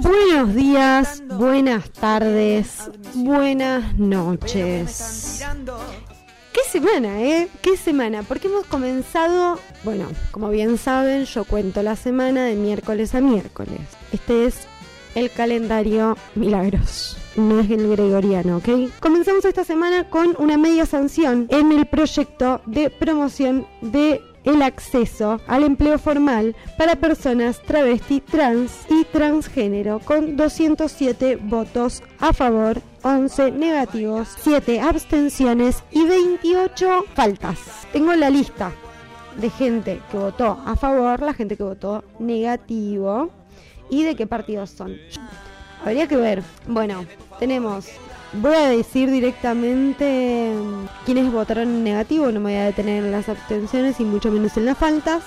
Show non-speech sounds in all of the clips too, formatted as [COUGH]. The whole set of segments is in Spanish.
Buenos días, buenas tardes, buenas noches. ¿Qué semana, eh? ¿Qué semana? Porque hemos comenzado, bueno, como bien saben, yo cuento la semana de miércoles a miércoles. Este es el calendario Milagros. No es el gregoriano, ¿ok? Comenzamos esta semana con una media sanción en el proyecto de promoción de el acceso al empleo formal para personas travesti, trans y transgénero con 207 votos a favor, 11 negativos, 7 abstenciones y 28 faltas. Tengo la lista de gente que votó a favor, la gente que votó negativo y de qué partidos son. Habría que ver. Bueno, tenemos Voy a decir directamente quiénes votaron en negativo, no me voy a detener en las abstenciones y mucho menos en las faltas,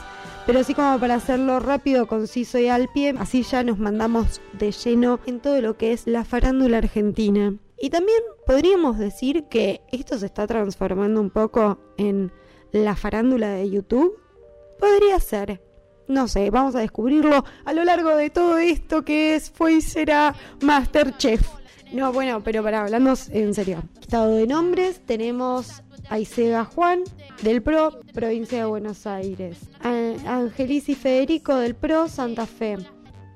pero así como para hacerlo rápido, conciso y al pie, así ya nos mandamos de lleno en todo lo que es la farándula argentina. Y también podríamos decir que esto se está transformando un poco en la farándula de YouTube. Podría ser. No sé, vamos a descubrirlo a lo largo de todo esto que es, fue y será Masterchef. No, bueno, pero para hablando en serio. Estado de nombres, tenemos a Isega Juan del PRO, provincia de Buenos Aires. Angelici Federico del PRO, Santa Fe.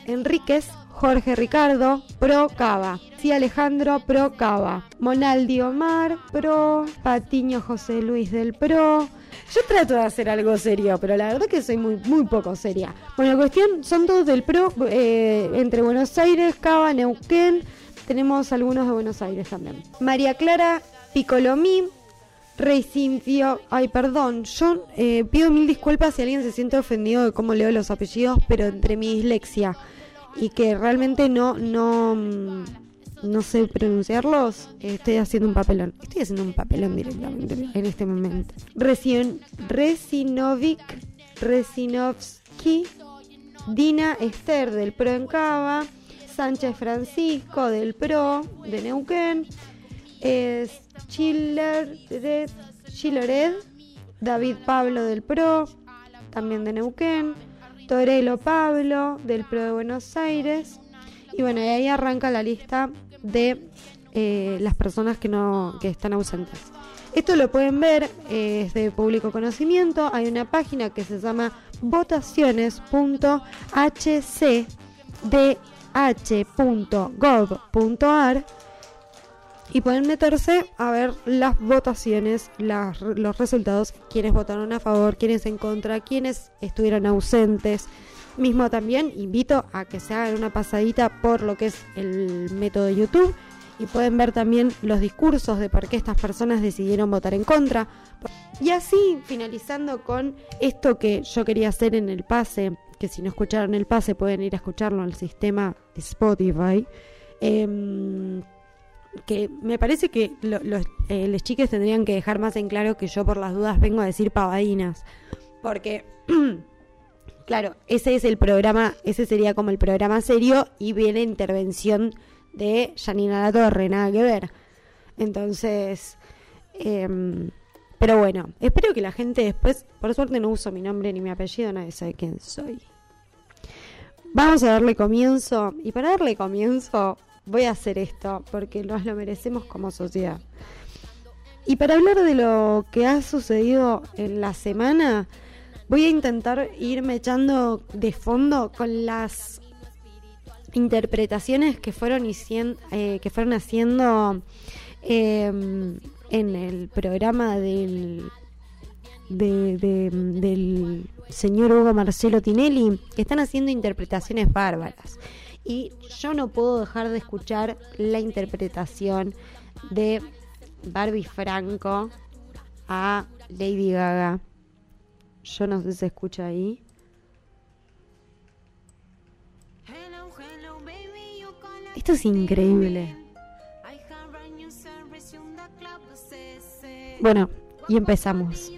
Enríquez Jorge Ricardo, Pro Cava. Sí Alejandro, Pro Cava. Monaldi Omar, Pro. Patiño José Luis del Pro. Yo trato de hacer algo serio, pero la verdad que soy muy, muy poco seria. Bueno, la cuestión son todos del Pro, eh, entre Buenos Aires, Cava, Neuquén, tenemos algunos de Buenos Aires también. María Clara Picolomí, Rey ay perdón, yo eh, pido mil disculpas si alguien se siente ofendido de cómo leo los apellidos, pero entre mi dislexia y que realmente no, no, mm, no sé pronunciarlos, estoy haciendo un papelón. Estoy haciendo un papelón directamente en este momento. Recién, Resinovic, Resinovsky, Dina Esther del Proencaba, Sánchez Francisco del PRO de Neuquén, es Chillered, David Pablo del PRO, también de Neuquén, Torelo Pablo del PRO de Buenos Aires, y bueno, ahí arranca la lista de eh, las personas que, no, que están ausentes. Esto lo pueden ver, eh, es de público conocimiento, hay una página que se llama votaciones.hcd h.gov.ar y pueden meterse a ver las votaciones, los resultados, quienes votaron a favor, quienes en contra, quienes estuvieron ausentes. Mismo también invito a que se hagan una pasadita por lo que es el método de YouTube y pueden ver también los discursos de por qué estas personas decidieron votar en contra. Y así, finalizando con esto que yo quería hacer en el pase, que si no escucharon el pase pueden ir a escucharlo en el sistema Spotify. Em, que me parece que los, eh, chiques tendrían que dejar más en claro que yo por las dudas vengo a decir pavadinas. Porque, [CLEARS THROAT] claro, ese es el programa, ese sería como el programa serio y viene intervención de Janina La Torre, nada que ver. Entonces, em, pero bueno, espero que la gente después, por suerte no uso mi nombre ni mi apellido, nadie sabe quién soy. Vamos a darle comienzo y para darle comienzo voy a hacer esto porque nos lo merecemos como sociedad. Y para hablar de lo que ha sucedido en la semana, voy a intentar irme echando de fondo con las interpretaciones que fueron, eh, que fueron haciendo em, en el programa del, del señor Hugo Marcelo Tinelli, que están haciendo interpretaciones bárbaras. Y yo no puedo dejar de escuchar la interpretación de Barbie Franco a Lady Gaga. Yo no sé si se escucha ahí. Esto es increíble. Bueno, y empezamos.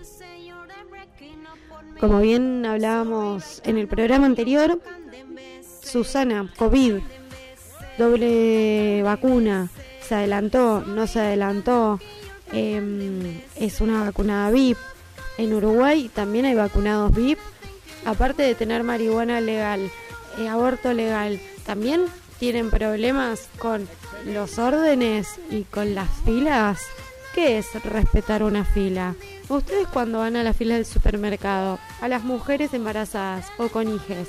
Como bien hablábamos en el programa anterior, Susana, COVID, doble vacuna, se adelantó, no se adelantó, em, es una vacunada VIP. En Uruguay también hay vacunados VIP, aparte de tener marihuana legal, eh, aborto legal, también tienen problemas con los órdenes y con las filas, ¿qué es respetar una fila? Ustedes cuando van a la fila del supermercado, a las mujeres embarazadas o con hijes,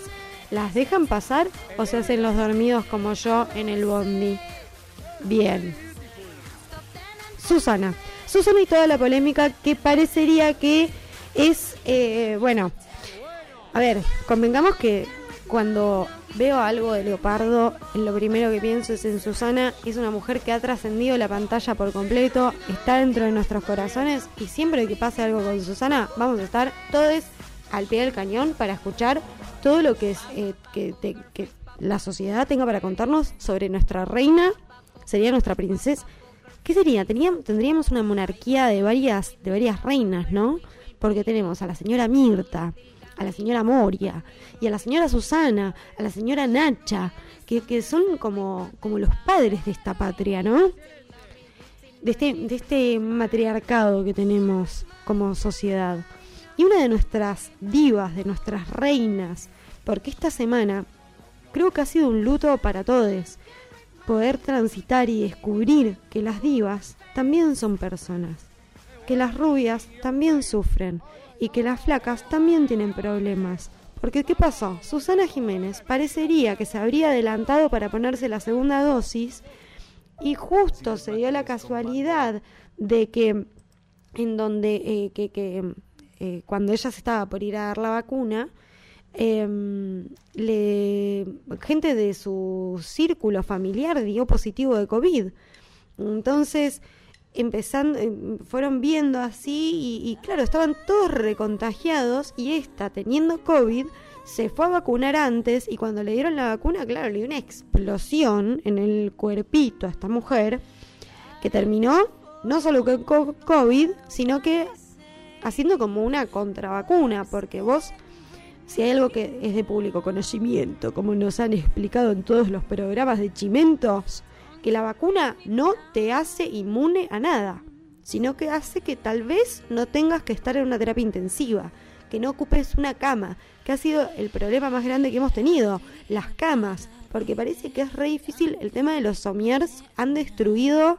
¿las dejan pasar o se hacen los dormidos como yo en el bondi? Bien. Susana. Susana y toda la polémica que parecería que es, eh, bueno, a ver, convengamos que cuando veo algo de Leopardo, lo primero que pienso es en Susana, es una mujer que ha trascendido la pantalla por completo, está dentro de nuestros corazones y siempre que pase algo con Susana, vamos a estar todos al pie del cañón para escuchar todo lo que, es, eh, que, que la sociedad tenga para contarnos sobre nuestra reina, sería nuestra princesa. ¿Qué sería? Teníamos, tendríamos una monarquía de varias, de varias reinas, ¿no? Porque tenemos a la señora Mirta, a la señora Moria y a la señora Susana, a la señora Nacha, que, que son como, como los padres de esta patria, ¿no? De este, de este matriarcado que tenemos como sociedad. Y una de nuestras divas, de nuestras reinas, porque esta semana creo que ha sido un luto para todos, poder transitar y descubrir que las divas también son personas, que las rubias también sufren y que las flacas también tienen problemas. Porque ¿qué pasó? Susana Jiménez parecería que se habría adelantado para ponerse la segunda dosis y justo se dio la casualidad de que en donde eh, que, eh, cuando ella se estaba por ir a dar la vacuna, em, le, gente de su círculo familiar dio positivo de COVID. Entonces, empezando, em, fueron viendo así y, claro, estaban todos recontagiados y esta, teniendo COVID, se fue a vacunar antes y cuando le dieron la vacuna, claro, le dio una explosión en el cuerpito a esta mujer que terminó no solo con COVID, sino que haciendo como una contravacuna, porque vos, si hay algo que es de público conocimiento, como nos han explicado en todos los programas de Chimentos, que la vacuna no te hace inmune a nada, sino que hace que tal vez no tengas que estar en una terapia intensiva, que no ocupes una cama, que ha sido el problema más grande que hemos tenido, las camas, porque parece que es re difícil el tema de los somiers, han destruido,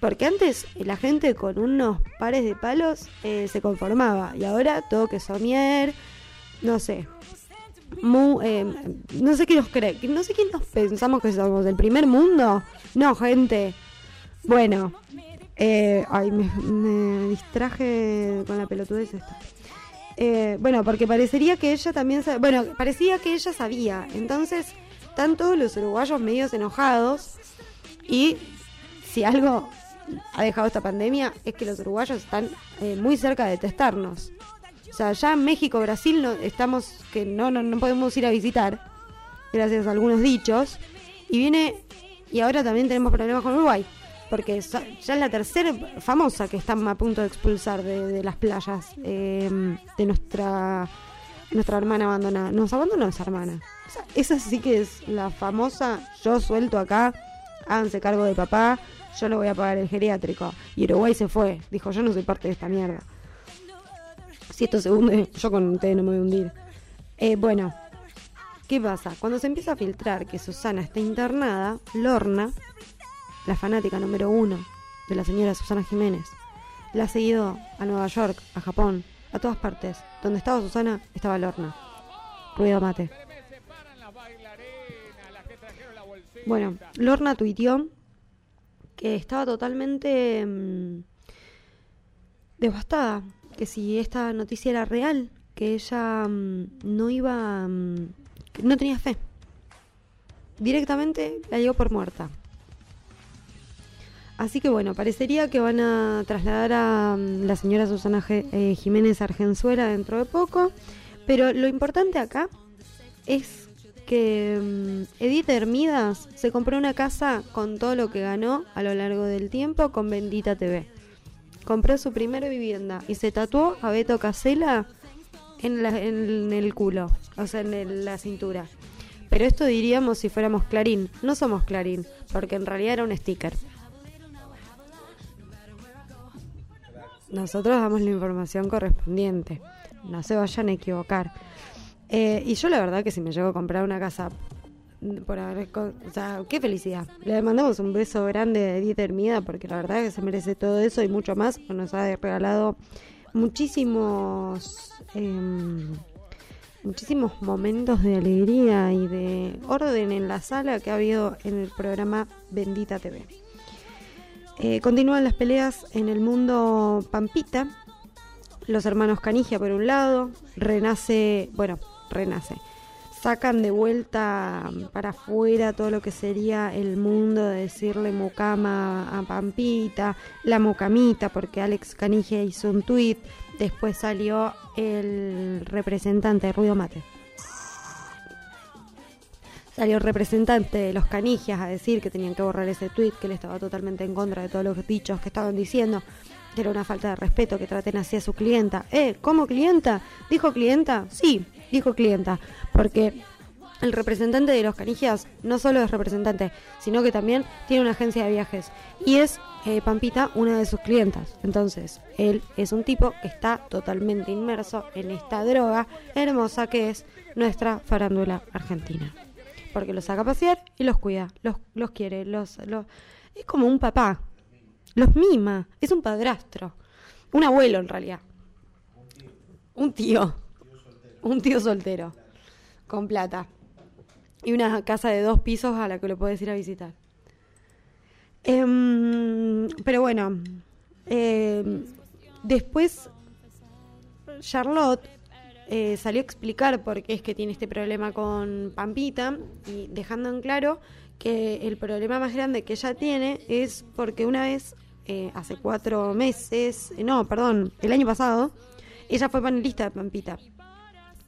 porque antes la gente con unos pares de palos eh, se conformaba, y ahora todo que somier, no sé, eh, no sé qué nos cree, no sé quién nos pensamos que somos, del primer mundo. No, gente. Bueno, eh, ay, me, distraje con la pelotudez esta. Eh, bueno, porque parecería que ella también, bueno, parecía que ella sabía. Entonces, están todos los uruguayos medios enojados y si algo ha dejado esta pandemia es que los uruguayos están muy cerca de testarnos. O sea, ya México, Brasil, no, estamos que no, no, no podemos ir a visitar, gracias a algunos dichos. Y viene, y ahora también tenemos problemas con Uruguay, porque ya es la tercera famosa que están a punto de expulsar de, las playas eh, de nuestra nuestra hermana abandonada. Nos abandonó esa hermana. esa sí que es la famosa, yo suelto acá, háganse cargo de papá, yo no voy a pagar el geriátrico. Y Uruguay se fue, dijo, yo no soy parte de esta mierda si esto se hunde, [LAUGHS] yo con ustedes no me voy a hundir. Eh, bueno, ¿qué pasa? Cuando se empieza a filtrar que Susana está internada, Lorna, la fanática número uno de la señora Susana Jiménez, la ha seguido a Nueva York, a Japón, a todas partes. Donde estaba Susana, estaba Lorna. Ruido mate. Bueno, Lorna tuiteó que estaba totalmente mm, devastada que si esta noticia era real, que ella mm, no iba, mm, no tenía fe. Directamente la dio por muerta. Así que bueno, parecería que van a trasladar a mm, la señora Susana eh, Jiménez Argenzuela dentro de poco. Pero lo importante acá es que Edith Hermidas se compró una casa con todo lo que ganó a lo largo del tiempo con Bendita TV compró su primera vivienda y se tatuó a Beto Casela en, en el culo, o sea, en la cintura. Pero esto diríamos si fuéramos Clarín. No somos Clarín, porque en realidad era un sticker. Nosotros damos la información correspondiente. No se vayan a equivocar. Eh, y yo la verdad que si me llego a comprar una casa por haber, o sea, qué felicidad. Le mandamos un beso grande a Edith Hermida porque la verdad que se merece todo eso y mucho más. Nos ha regalado muchísimos em, muchísimos momentos de alegría y de orden en la sala que ha habido en el programa Bendita TV. Eh, continúan las peleas en el mundo Pampita. Los hermanos Canigia por un lado, renace, bueno, renace sacan de vuelta para afuera todo lo que sería el mundo de decirle mucama a Pampita, la mucamita, porque Alex Canigia hizo un tuit, después salió el representante de Ruido Mate. Salió el representante de los canigias a decir que tenían que borrar ese tuit, que él estaba totalmente en contra de todos los dichos que estaban diciendo, que era una falta de respeto que traten así a su clienta. ¿Eh? ¿Cómo clienta? ¿Dijo clienta? Sí, dijo clienta, porque el representante de los canigias no solo es representante, sino que también tiene una agencia de viajes y es eh, Pampita una de sus clientas. Entonces, él es un tipo que está totalmente inmerso en esta droga hermosa que es nuestra farándula argentina. Porque los saca a pasear y los cuida, los, los quiere, los, los... Es como un papá, los mima, es un padrastro, un abuelo en realidad. Un tío [LAUGHS] un tío soltero, con plata. Y una casa de dos pisos a la que lo puedes ir a visitar. Em, pero bueno, em, después Charlotte eh, salió a explicar por qué es que tiene este problema con Pampita y dejando en claro que el problema más grande que ella tiene es porque una vez, eh, hace cuatro meses, no, perdón, el año pasado, ella fue panelista de Pampita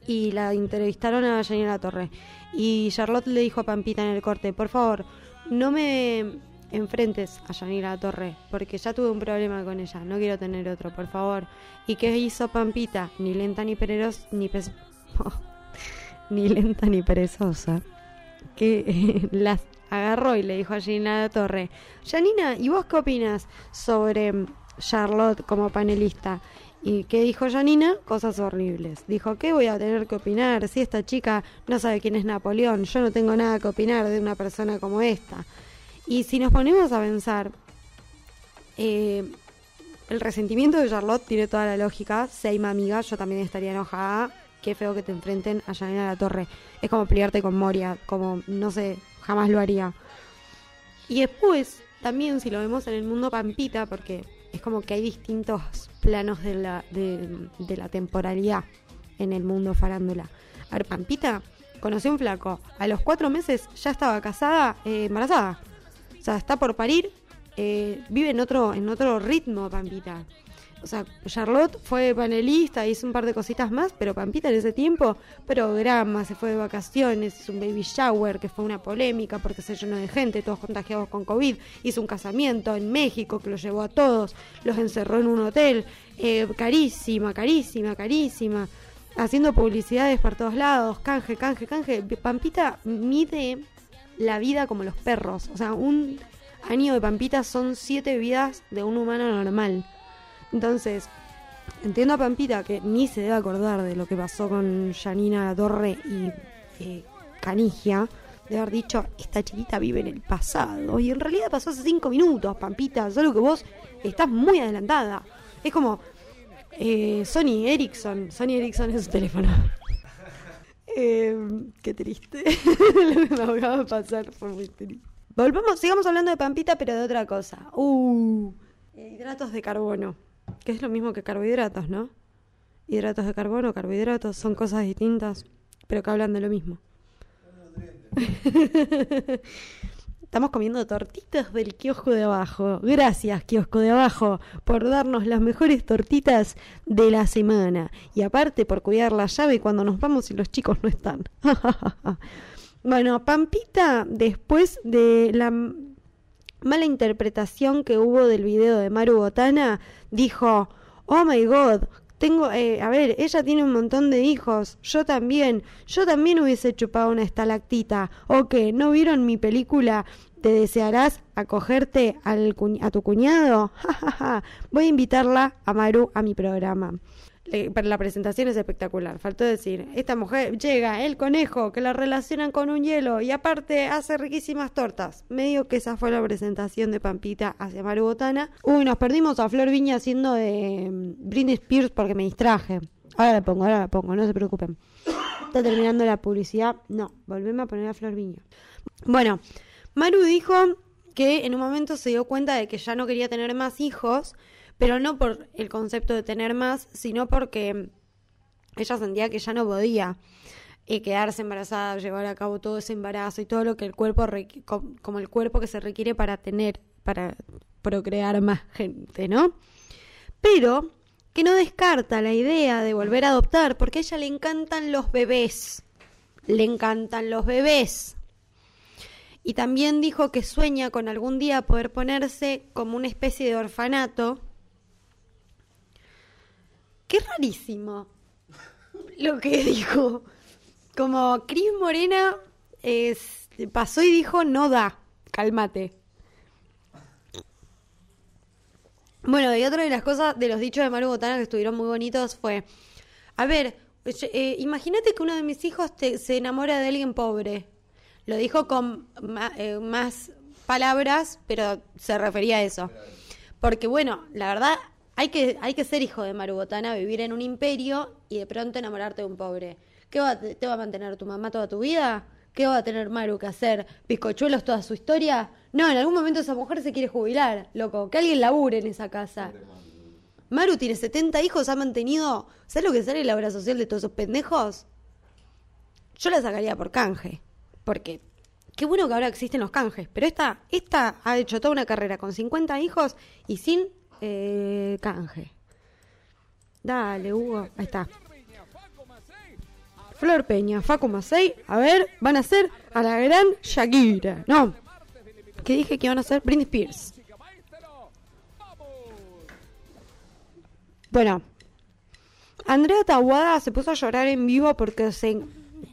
y la entrevistaron a Janina Torre. Y Charlotte le dijo a Pampita en el corte, por favor, no me enfrentes a Janina Torre, porque ya tuve un problema con ella, no quiero tener otro, por favor. ¿Y qué hizo Pampita? Ni lenta ni perezosa, ni, [LAUGHS] lenta ni perezosa. Que [LAUGHS] las agarró y le dijo a Janina Torre, Janina, ¿y vos qué opinas sobre Charlotte como panelista? ¿Y qué dijo Janina? Cosas horribles. Dijo, ¿qué voy a tener que opinar si esta chica no sabe quién es Napoleón? Yo no tengo nada que opinar de una persona como esta. Y si nos ponemos a pensar, eh, el resentimiento de Charlotte tiene toda la lógica. Seima amiga, yo también estaría enojada. Qué feo que te enfrenten a Janina La Torre. Es como pelearte con Moria, como, no sé, jamás lo haría. Y después, también si lo vemos en el mundo Pampita, porque es como que hay distintos planos de la, de, la temporalidad en el mundo farándula. A ver, Pampita conoció un flaco. A los cuatro meses ya estaba casada, eh, embarazada. O sea, está por parir. Eh, vive en otro, en otro ritmo, Pampita o sea, Charlotte fue panelista, hizo un par de cositas más, pero Pampita en ese tiempo, programa, se fue de vacaciones, hizo un baby shower que fue una polémica porque se llenó de gente, todos contagiados con COVID, hizo un casamiento en México que los llevó a todos, los encerró en un hotel, eh, carísima, carísima, carísima, haciendo publicidades por todos lados, canje, canje, canje. Pampita mide la vida como los perros, o sea, un año de Pampita son siete vidas de un humano normal. Entonces, entiendo a Pampita que ni se debe acordar de lo que pasó con Janina Torre y eh, Canigia, de haber dicho, esta chiquita vive en el pasado. Y en realidad pasó hace cinco minutos, Pampita, solo que vos estás muy adelantada. Es como eh, Sony Ericsson. Sony Ericsson es su teléfono. [LAUGHS] eh, qué triste. [LAUGHS] lo que me acaba de pasar fue muy triste. Volvamos, sigamos hablando de Pampita, pero de otra cosa. Uh, hidratos de carbono que es lo mismo que carbohidratos, ¿no? Hidratos de carbono, carbohidratos, son cosas distintas, pero que hablan de lo mismo. [LAUGHS] Estamos comiendo tortitas del kiosco de abajo. Gracias, kiosco de abajo, por darnos las mejores tortitas de la semana. Y aparte por cuidar la llave cuando nos vamos y los chicos no están. [LAUGHS] bueno, Pampita, después de la mala interpretación que hubo del video de Maru Botana, dijo, oh my god, tengo, eh, a ver, ella tiene un montón de hijos, yo también, yo también hubiese chupado una estalactita, o que, ¿no vieron mi película? ¿Te desearás acogerte al a tu cuñado? [LAUGHS] Voy a invitarla a Maru a mi programa. Pero la presentación es espectacular. Faltó decir, esta mujer llega, el conejo, que la relacionan con un hielo y aparte hace riquísimas tortas. Medio que esa fue la presentación de Pampita hacia Maru Botana. Uy, nos perdimos a Flor Viña haciendo de mm, Britney Spears porque me distraje. Ahora la pongo, ahora la pongo, no se preocupen. Está terminando la publicidad. No, volvemos a poner a Flor Viña. Bueno, Maru dijo que en un momento se dio cuenta de que ya no quería tener más hijos pero no por el concepto de tener más, sino porque ella sentía que ya no podía eh, quedarse embarazada, llevar a cabo todo ese embarazo y todo lo que el cuerpo, como el cuerpo que se requiere para tener, para procrear más gente, ¿no? Pero que no descarta la idea de volver a adoptar, porque a ella le encantan los bebés, le encantan los bebés. Y también dijo que sueña con algún día poder ponerse como una especie de orfanato Qué rarísimo lo que dijo. Como Cris Morena es, pasó y dijo, no da, cálmate. Bueno, y otra de las cosas, de los dichos de Maru Botana que estuvieron muy bonitos fue, a ver, eh, imagínate que uno de mis hijos se enamora de alguien pobre. Lo dijo con eh, más palabras, pero se refería a eso. Porque bueno, la verdad, hay que, hay que ser hijo de Marubotana, vivir en un imperio y de pronto enamorarte de un pobre. ¿Qué va, te va a mantener tu mamá toda tu vida? ¿Qué va a tener Maru que hacer? ¿Bizcochuelos toda su historia? No, en algún momento esa mujer se quiere jubilar, loco. Que alguien labure en esa casa. Maru tiene 70 hijos, ha mantenido. ¿Sabes lo que sale la obra social de todos esos pendejos? Yo la sacaría por canje. Porque qué bueno que ahora existen los canjes. Pero esta, esta ha hecho toda una carrera con 50 hijos y sin eh, canje. Dale, Hugo. Ahí está. Flor Peña, Facu Macei. A ver, van a ser a la gran Shakira. No. ¿Qué dije que iban a ser? Britney Spears. Bueno. Andrea Tahuada se puso a llorar en vivo porque se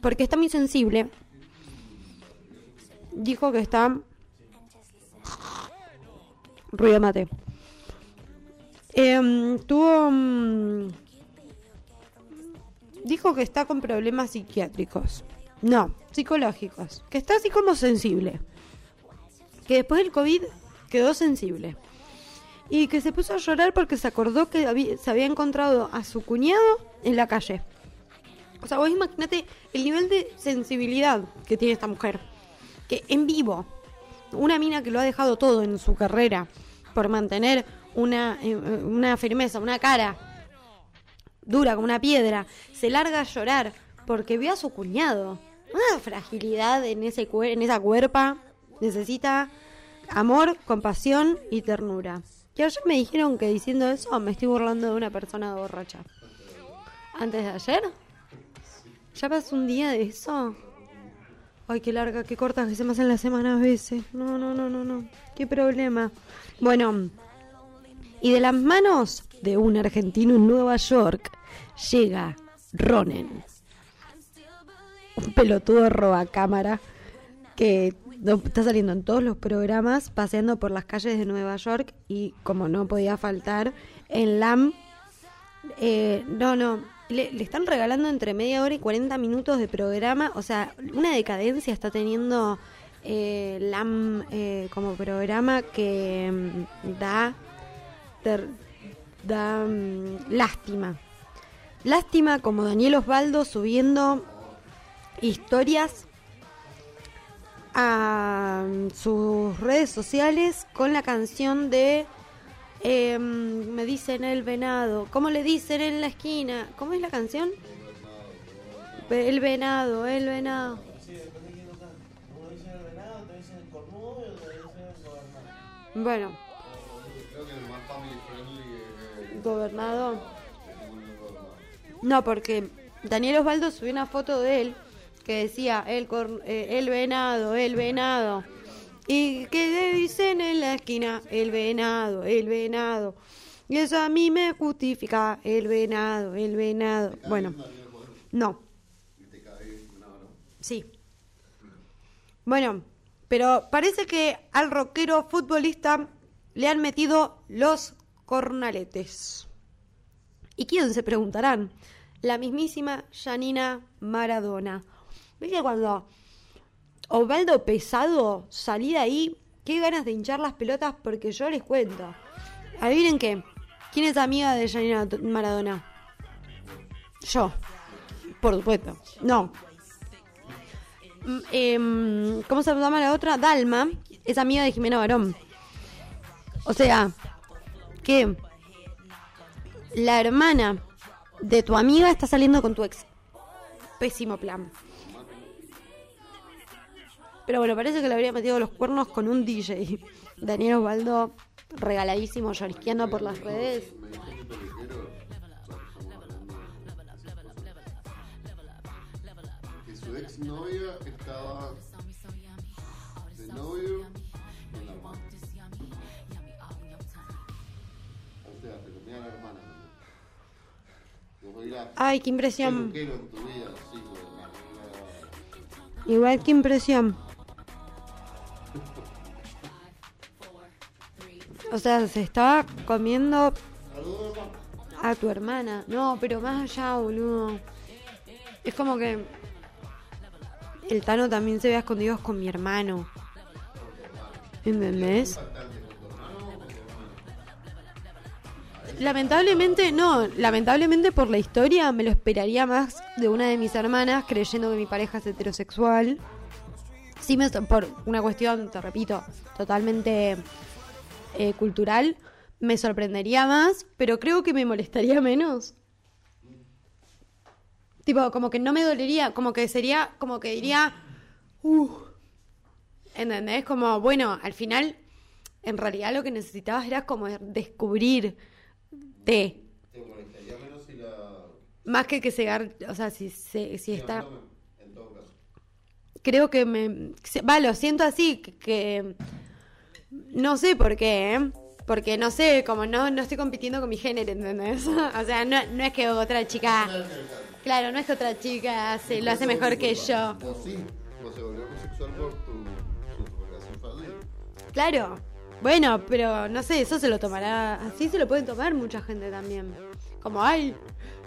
porque está muy sensible. Dijo que está ruido mate. Eh, tuvo. Mm, dijo que está con problemas psiquiátricos. No, psicológicos. Que está así como sensible. Que después del COVID quedó sensible. Y que se puso a llorar porque se acordó que se había encontrado a su cuñado en la calle. O sea, vos imagínate el nivel de sensibilidad que tiene esta mujer. Que en vivo, una mina que lo ha dejado todo en su carrera por mantener una, eh, una firmeza, una cara dura como una piedra, se larga a llorar porque ve a su cuñado. Una fragilidad en, ese en esa cuerpa. Necesita amor, compasión y ternura. Que ayer me dijeron que diciendo eso me estoy burlando de una persona borracha. ¿Antes de ayer? ¿Ya pasó un día de eso? Ay, qué larga, qué corta que se me hacen las semanas a veces. No, no, no, no, no. Qué problema. Bueno, y de las manos de un argentino en Nueva York llega Ronen, un pelotudo roba cámara que está saliendo en todos los programas, paseando por las calles de Nueva York y como no podía faltar, en LAM, eh, no, no, le, están regalando entre media hora y 40 minutos de programa, o sea, una decadencia está teniendo eh, LAM eh, como programa que mm, da da mm, lástima. Lástima como Daniel Osvaldo subiendo historias a mm, sus redes sociales con la canción de em, Me dicen el venado. ¿Cómo le dicen en la esquina? ¿Cómo es la canción? El venado, el venado. Bueno, gobernado. No, porque Daniel Osvaldo subió una foto de él que decía el, eh, el venado, el venado. Y que dicen en la esquina, el venado, el venado. Y eso a mí me justifica, el venado, el venado. Bueno, no. Sí. Bueno, pero parece que al rockero futbolista le han metido los cornaletes. ¿Y quién se preguntarán? La mismísima Janina Maradona. ¿Viste cuando Osvaldo Pesado salí de ahí? Qué ganas de hinchar las pelotas porque yo les cuento. Adivinen qué. ¿Quién es amiga de Janina Maradona? Yo. Por supuesto. No. Mm, em, ¿Cómo se llama la otra? Dalma. Es amiga de Jimena Barón. O sea, que la hermana de tu amiga está saliendo con tu ex. Pésimo plan. Pero bueno, parece que le habría metido los cuernos con un DJ. [LAUGHS] Daniel Osvaldo, regaladísimo, llorisqueando por las redes. Su ex novia estaba dirás, Ay, qué impresión. vida, sí, Igual qué impresión. O sea, se estaba comiendo a tu hermana. No, pero más allá, boludo. Es como que el Tano también se ve a escondidos con mi hermano. ¿Entendés? Lamentablemente, no, lamentablemente por la historia me lo esperaría más de una de mis hermanas creyendo que mi pareja es heterosexual. Sí, por una cuestión, te repito, totalmente eh, cultural, me sorprendería más, pero creo que me molestaría [LAUGHS] menos. Tipo, como que no me dolería, como que sería, como que diría, uh, ¿entendés? Como, bueno, al final, en realidad lo que necesitabas era como descubrir te Te molestaría menos si la. más que que se gar- o sea si se- si está en todo caso. creo que me se- va lo siento así que, que- no sé por qué ¿eh? porque no sé como no no estoy compitiendo con mi género ¿entendés? [LAUGHS] o sea no, no es que otra chica claro no es que otra chica se lo hace mejor que yo Vos sí, vos se volvió homosexual por tu, tu relación fallida. claro bueno pero no sé eso se lo tomará así se lo pueden tomar mucha gente también. Como ay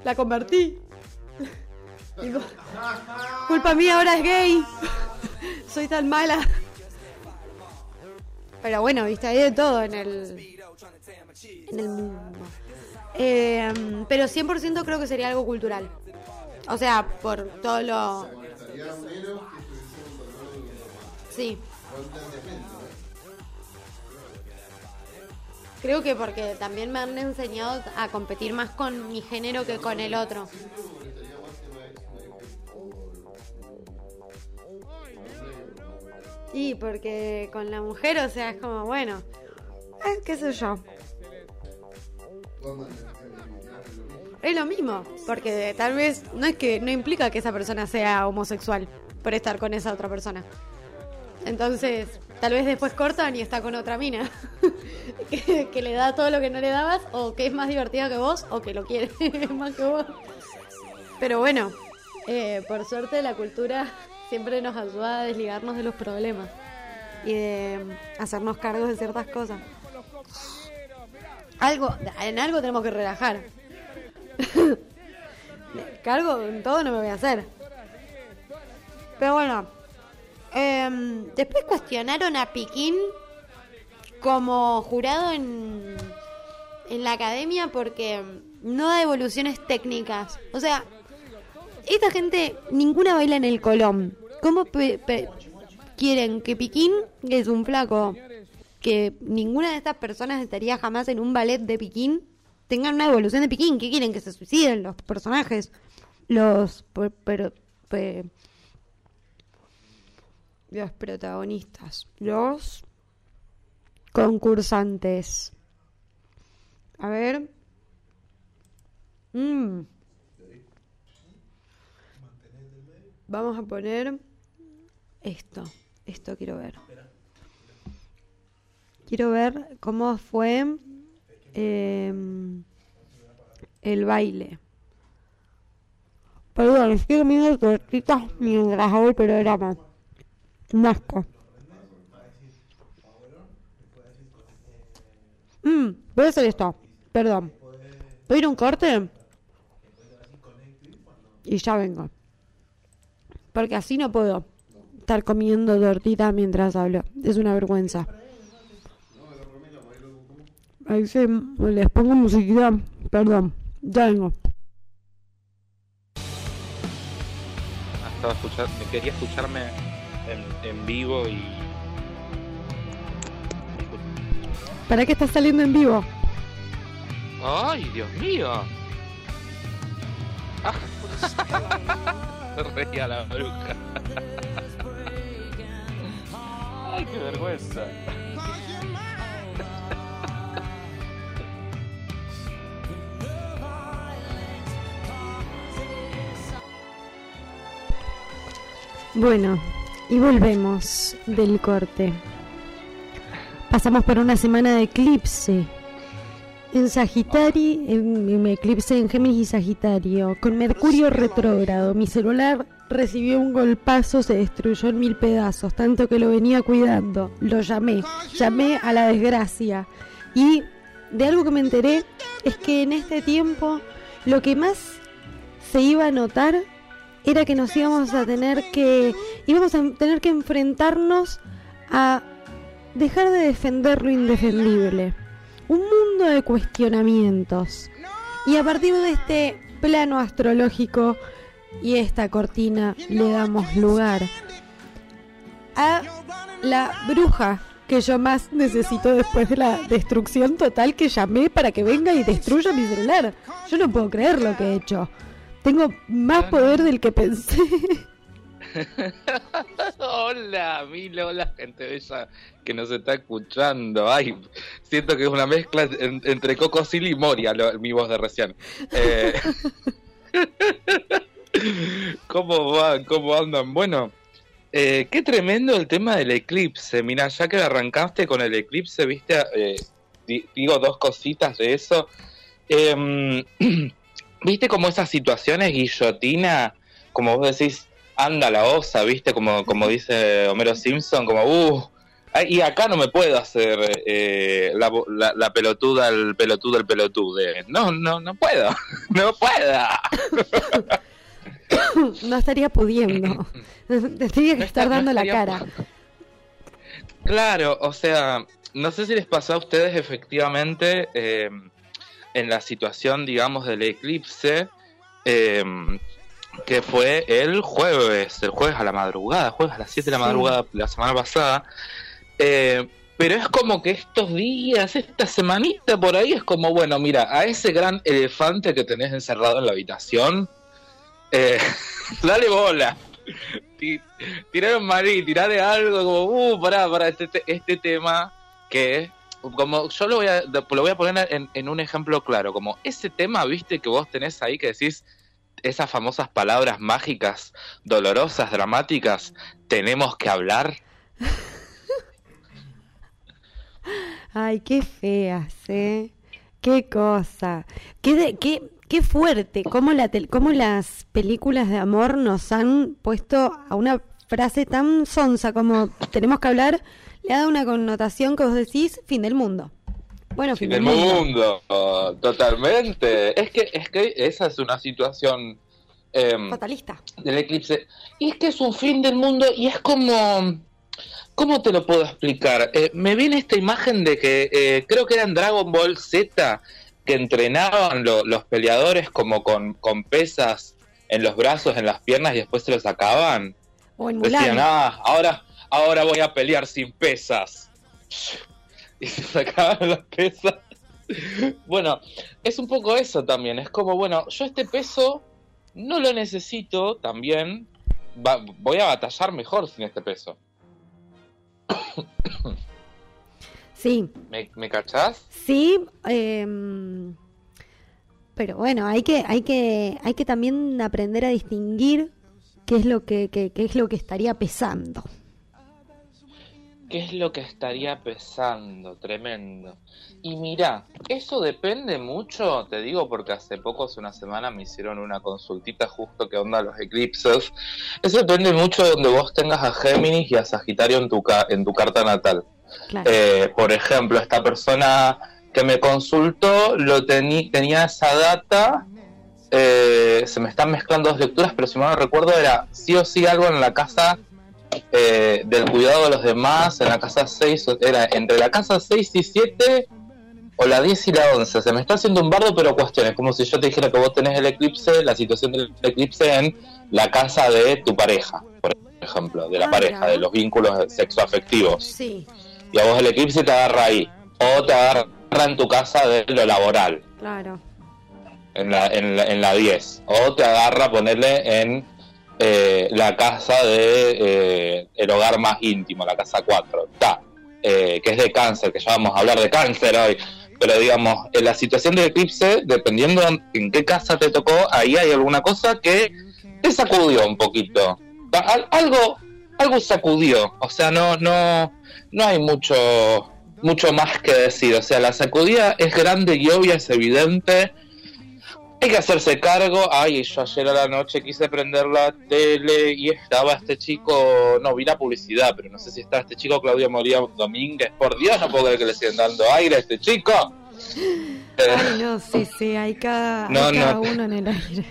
la convertí [LAUGHS] culpa mía ahora es gay [LAUGHS] soy tan mala. Pero bueno viste hay de todo en el en el mundo. Eh, pero 100% creo que sería algo cultural. O sea por todo lo Molestaría Creo que porque también me han enseñado a competir más con mi género que con el otro. Y porque con la mujer, o sea, es como, bueno, eh, qué sé yo. Es lo mismo, porque tal vez no es que no implica que esa persona sea homosexual por estar con esa otra persona. Entonces, tal vez después cortan y está con otra mina [LAUGHS] que, le da todo lo que no le dabas, o que es más divertida que vos, o que lo quiere [LAUGHS] más que vos. Pero bueno, eh, por suerte la cultura siempre nos ayuda a desligarnos de los problemas y de hacernos cargos de ciertas cosas. Algo, en algo tenemos que relajar. [LAUGHS] Cargo en todo no me voy a hacer. Pero bueno, em, después cuestionaron a Piquín como jurado en, en la academia porque no da evoluciones técnicas. O sea, esta gente, ninguna baila en el Colón. ¿Cómo pe- quieren que Piquín, que es un flaco, que ninguna de estas personas estaría jamás en un ballet de Piquín, tengan una evolución de Piquín? ¿Qué quieren? ¿Que se suiciden los personajes? Los... per- pero... los protagonistas. Los concursantes. A ver. Mm. Vamos a poner esto. Esto quiero ver. Quiero ver cómo fue em, el baile. Perdón, estoy comiendo tortitas mientras hago el programa. Un asco. Mm, voy hacer esto. Perdón. Voy a ir a un corte y ya vengo. Porque así no puedo estar comiendo tortita mientras hablo. Es una vergüenza. Ahí se, les pongo musiquita. Perdón, ya vengo. Ah, estaba escuchando, quería escucharme en, en vivo y. ¿Para qué estás saliendo en vivo? ¡Ay, Dios mío! Ah. [LAUGHS] Reía la bruja. ¡Ay, qué vergüenza! Bueno, y volvemos del corte. Pasamos por una semana de eclipse. En Sagitario, en, en eclipse en Géminis y Sagitario, con Mercurio retrógrado, mi celular recibió un golpazo, se destruyó en mil pedazos, tanto que lo venía cuidando. Lo llamé, llamé a la desgracia. Y de algo que me enteré es que en este tiempo lo que más se iba a notar era que nos íbamos a tener que íbamos a tener que enfrentarnos a dejar de defender lo indefendible. Un mundo de cuestionamientos. Y a partir de este plano astrológico y esta cortina le damos lugar a la bruja que yo más necesito después de la destrucción total que llamé para que venga y destruya mi celular. Yo no puedo creer lo que he hecho. Tengo más poder del que pensé. [LAUGHS] hola, Milo, hola, gente bella que nos está escuchando. Ay, siento que es una mezcla en- entre Coco Silly y Moria, lo- mi voz de recién. Eh, [LAUGHS] ¿Cómo van? ¿Cómo andan? Bueno, eh, qué tremendo el tema del eclipse. Mira, ya que arrancaste con el eclipse, viste, Eh, di- digo dos cositas de eso. Em, [CLEARS THROAT] viste como esas situaciones guillotina, como vos decís, anda la osa, viste, como, como dice Homero Simpson, como, uh, y acá no me puedo hacer eh, la, la, la pelotuda, el pelotudo, el pelotude. No, no, no puedo, [LAUGHS] no pueda. [COUGHS] no estaría pudiendo. [COUGHS] Tendría que No estar está- no dando la cara. Claro, o sea, no sé si les pasó a ustedes efectivamente eh, en la situación, digamos, del eclipse, eh, que fue el jueves, el jueves a la madrugada, jueves a las 7 de la Sí. madrugada la semana pasada. Eh, pero es como que estos días, esta semanita por ahí, es como, bueno, mira, a ese gran elefante que tenés encerrado en la habitación, eh, [LAUGHS] dale bola. Ti- Tiraron marí, tirarle algo como, uh, pará, pará, este, te- este tema que, como yo lo voy a, lo voy a poner en, un ejemplo claro, como ese tema, viste, que vos tenés ahí que decís esas famosas palabras mágicas, dolorosas, dramáticas, tenemos que hablar. [LAUGHS] Ay, qué feas, ¿eh? Qué cosa. Qué, de- qué, qué fuerte. Cómo, la tel- cómo las películas de amor nos han puesto a una frase tan sonsa como tenemos que hablar, le ha dado una connotación que vos decís fin del mundo. Bueno, fin, Fin del mundo, totalmente. Es que, es que esa es una situación em, Fatalista. del eclipse. Y es que es un fin del mundo y es como... ¿Cómo te lo puedo explicar? Eh, me viene esta imagen de que eh, creo que era en Dragon Ball Z que entrenaban lo- los peleadores como con, con pesas en los brazos, en las piernas y después se los sacaban. O en Mulan. Decían, ah, ahora, ahora voy a pelear sin pesas. Y se sacaban las pesas. Bueno, es un poco eso también. Es como, bueno, yo este peso no lo necesito también. Va- voy a batallar mejor sin este peso. Sí, ¿Me, me cachás? sí. em, pero bueno, hay que, hay que, hay que también aprender a distinguir qué es lo que, que- qué es lo que estaría pesando. ¿Qué es lo que estaría pesando? Tremendo. Y mira, eso depende mucho, te digo porque hace poco, hace una semana, me hicieron una consultita justo que onda los eclipses. Eso depende mucho de donde vos tengas a Géminis y a Sagitario en tu, ca- en tu carta natal. Claro. Eh, por ejemplo, esta persona que me consultó lo tenía esa data eh, se me están mezclando dos lecturas, pero si mal no recuerdo era sí o sí algo en la casa eh, del cuidado de los demás, en la casa 6, era entre la casa 6 y 7 o la 10 y la 11. Se me está haciendo un bardo, pero cuestiones, como si yo te dijera que vos tenés el eclipse, la situación del eclipse en la casa de tu pareja, por ejemplo, de la Ah, pareja, de los vínculos sexoafectivos. Sí, Y a vos el eclipse te agarra ahí, o te agarra en tu casa de lo laboral. claro. en la, en la, en la 10. O te agarra ponerle en eh, la casa de eh, el hogar más íntimo, la casa 4. Está. eh, que es de cáncer, que ya vamos a hablar de cáncer hoy. Pero digamos, en la situación de eclipse, dependiendo en qué casa te tocó, ahí hay alguna cosa que te sacudió un poquito. Al- algo, algo sacudió. O sea, no, no, no hay mucho, mucho más que decir. O sea, la sacudida es grande y obvia, es evidente. Hay que hacerse cargo. Ay, yo ayer a la noche quise prender la tele y estaba este chico. No, vi la publicidad, pero no sé si está este chico Claudio Moría Domínguez. Por Dios, no puedo creer que le siguen dando aire a este chico. [LAUGHS] Ay, no, sí, sí, hay cada, No, hay cada no. uno en el aire.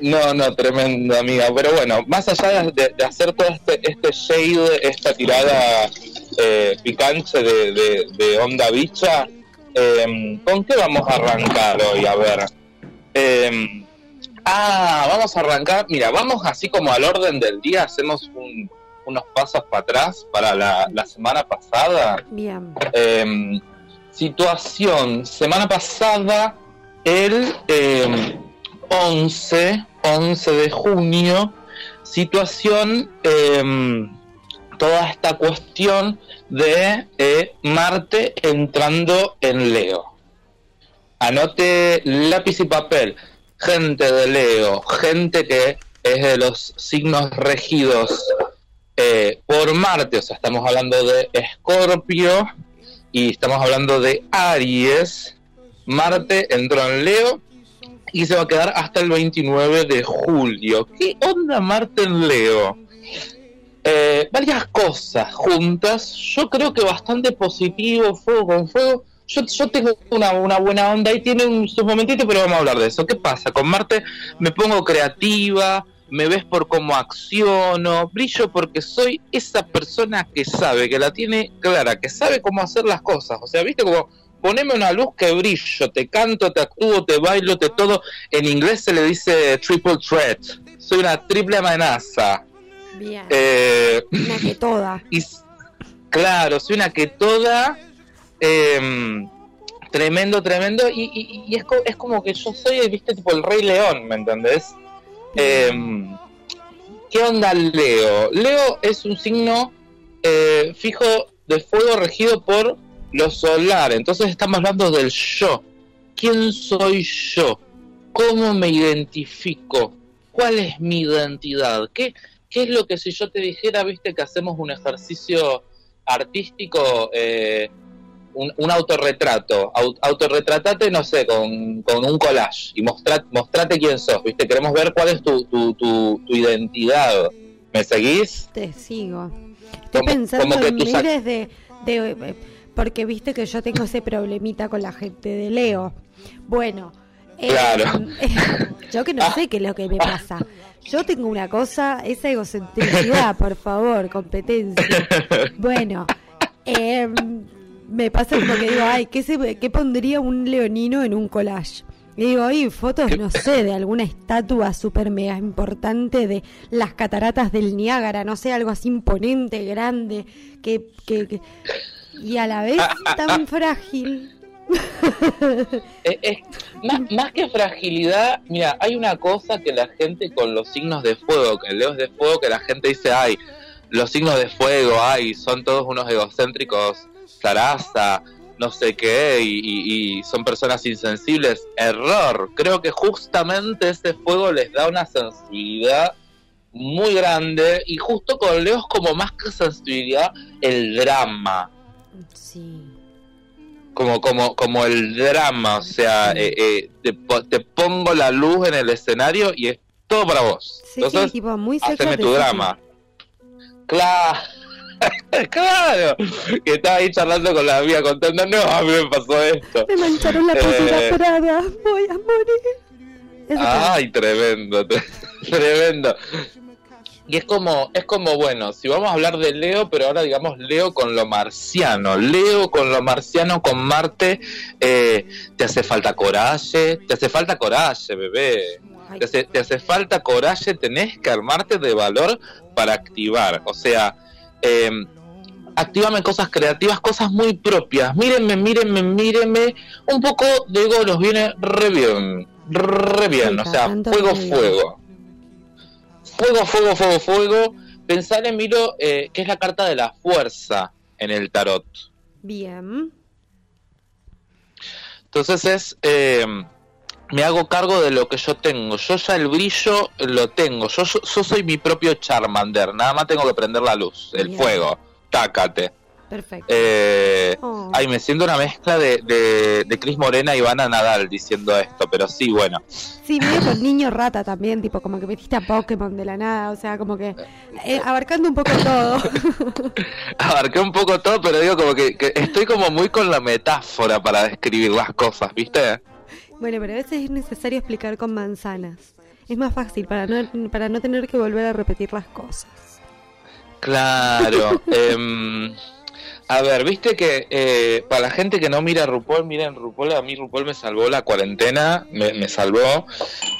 no, no, tremendo, amiga. Pero bueno, más allá de, de hacer todo este, este shade, esta tirada eh, picante de, de- de onda bicha, eh, ¿con qué vamos a arrancar hoy? A ver. Eh, ah, vamos a arrancar. Mira, vamos así como al orden del día, hacemos un- unos pasos para atrás para la, la semana pasada. Bien, Eh, situación, semana pasada, el eh, 11, 11 de junio, situación, eh, toda esta cuestión de eh, Marte entrando en Leo. Anote lápiz y papel, gente de Leo, gente que es de los signos regidos eh, por Marte, o sea, estamos hablando de Escorpio y estamos hablando de Aries. Marte entró en Leo y se va a quedar hasta el 29 de julio. ¿Qué onda Marte en Leo? Eh, varias cosas juntas. Yo creo que bastante positivo, fuego con fuego. Yo, yo tengo una, una buena onda y tiene un- sus momentitos, pero vamos a hablar de eso. ¿Qué pasa? Con Marte me pongo creativa, me ves por cómo acciono, brillo porque soy esa persona que sabe, que la tiene clara, que sabe cómo hacer las cosas. O sea, viste como poneme una luz que brillo, te canto, te actúo, te bailo, te todo. En inglés se le dice triple threat. Soy una triple amenaza. bien. Eh, Una que toda. [LAUGHS] y claro, soy una que toda em, tremendo, tremendo, y, y- es, co- es como que yo soy, viste, tipo el rey león, ¿me entendés? Em, ¿Qué onda Leo? Leo es un signo eh, fijo de fuego regido por lo solar, entonces estamos hablando del yo. ¿Quién soy yo? ¿Cómo me identifico? ¿Cuál es mi identidad? ¿Qué, ¿Qué es lo que si yo te dijera, viste, que hacemos un ejercicio artístico, eh, un, un autorretrato? Au- autorretratate, no sé, con, con un collage y mostrate, mostrate quién sos, viste, queremos ver cuál es tu, tu, tu, tu identidad. ¿Me seguís? Te sigo. Estoy Como- pensando como que en miles de, de- eh, Porque viste que yo tengo ese problemita con la gente de Leo. Bueno. eh, Claro. [LAUGHS] yo que no sé qué es lo que me pasa. Yo tengo una cosa, esa egocentricidad, por favor, competencia. [LAUGHS] Bueno, eh, me pasa como que digo, ay, ¿qué, se, ¿qué pondría un leonino en un collage? Y digo, hay fotos, no sé, de alguna estatua súper mega importante de las cataratas del Niágara, no sé, algo así imponente, grande, que, que, que- y a la vez tan frágil. [LAUGHS] Eh, es- más, más que fragilidad, mira, hay una cosa que la gente con los signos de fuego, que Leo es de fuego, que la gente dice, ay, los signos de fuego, ay, son todos unos egocéntricos, zaraza, no sé qué, y, y- y son personas insensibles. Error, creo que justamente ese fuego les da una sensibilidad muy grande, y justo con Leo es como más que sensibilidad, el drama Sí. como como como el drama, o sea, eh, eh, te, po- te pongo la luz en el escenario y es todo para vos. Sí, sí, Entonces, tipo muy haceme tu drama. Claro. [LAUGHS] claro, que estaba ahí charlando con la amiga contando, no, a mí me pasó esto. Me mancharon la Eh. postura Prada, voy a morir. Eso. Ay, tremendo, tre- [LAUGHS] tremendo. Y es como, es como, bueno, si vamos a hablar de Leo, pero ahora digamos Leo con lo marciano. Leo con lo marciano, con Marte, eh, te hace falta coraje, te hace falta coraje, bebé. Te hace, te hace falta coraje, tenés que armarte de valor para activar. O sea, eh, activame cosas creativas, cosas muy propias. Mírenme, mírenme, mírenme. Un poco de ego los viene re bien. Re bien. O sea, fuego, fuego. Fuego, fuego, fuego, fuego. Pensar, Miro, eh, que es la carta de la fuerza en el tarot. Bien. Entonces es, eh, me hago cargo de lo que yo tengo. Yo ya el brillo lo tengo. Yo, soy mi propio Charmander. Nada más tengo que prender la luz, el fuego. Tácate. Perfecto. Eh, Oh. Ay, me siento una mezcla de, de, de Cris Morena y Ivana Nadal diciendo esto, pero sí, bueno. Sí, medio con niño rata también, tipo como que metiste a Pokémon de la nada, o sea, como que eh, abarcando un poco todo. [LAUGHS] Abarqué un poco todo, pero digo como que, que estoy como muy con la metáfora para describir las cosas, ¿viste? Bueno, pero a veces es necesario explicar con manzanas. Es más fácil para no, para no tener que volver a repetir las cosas. Claro. [LAUGHS] em, a ver, viste que eh, para la gente que no mira RuPaul, miren RuPaul, a mí RuPaul me salvó la cuarentena, me, me salvó.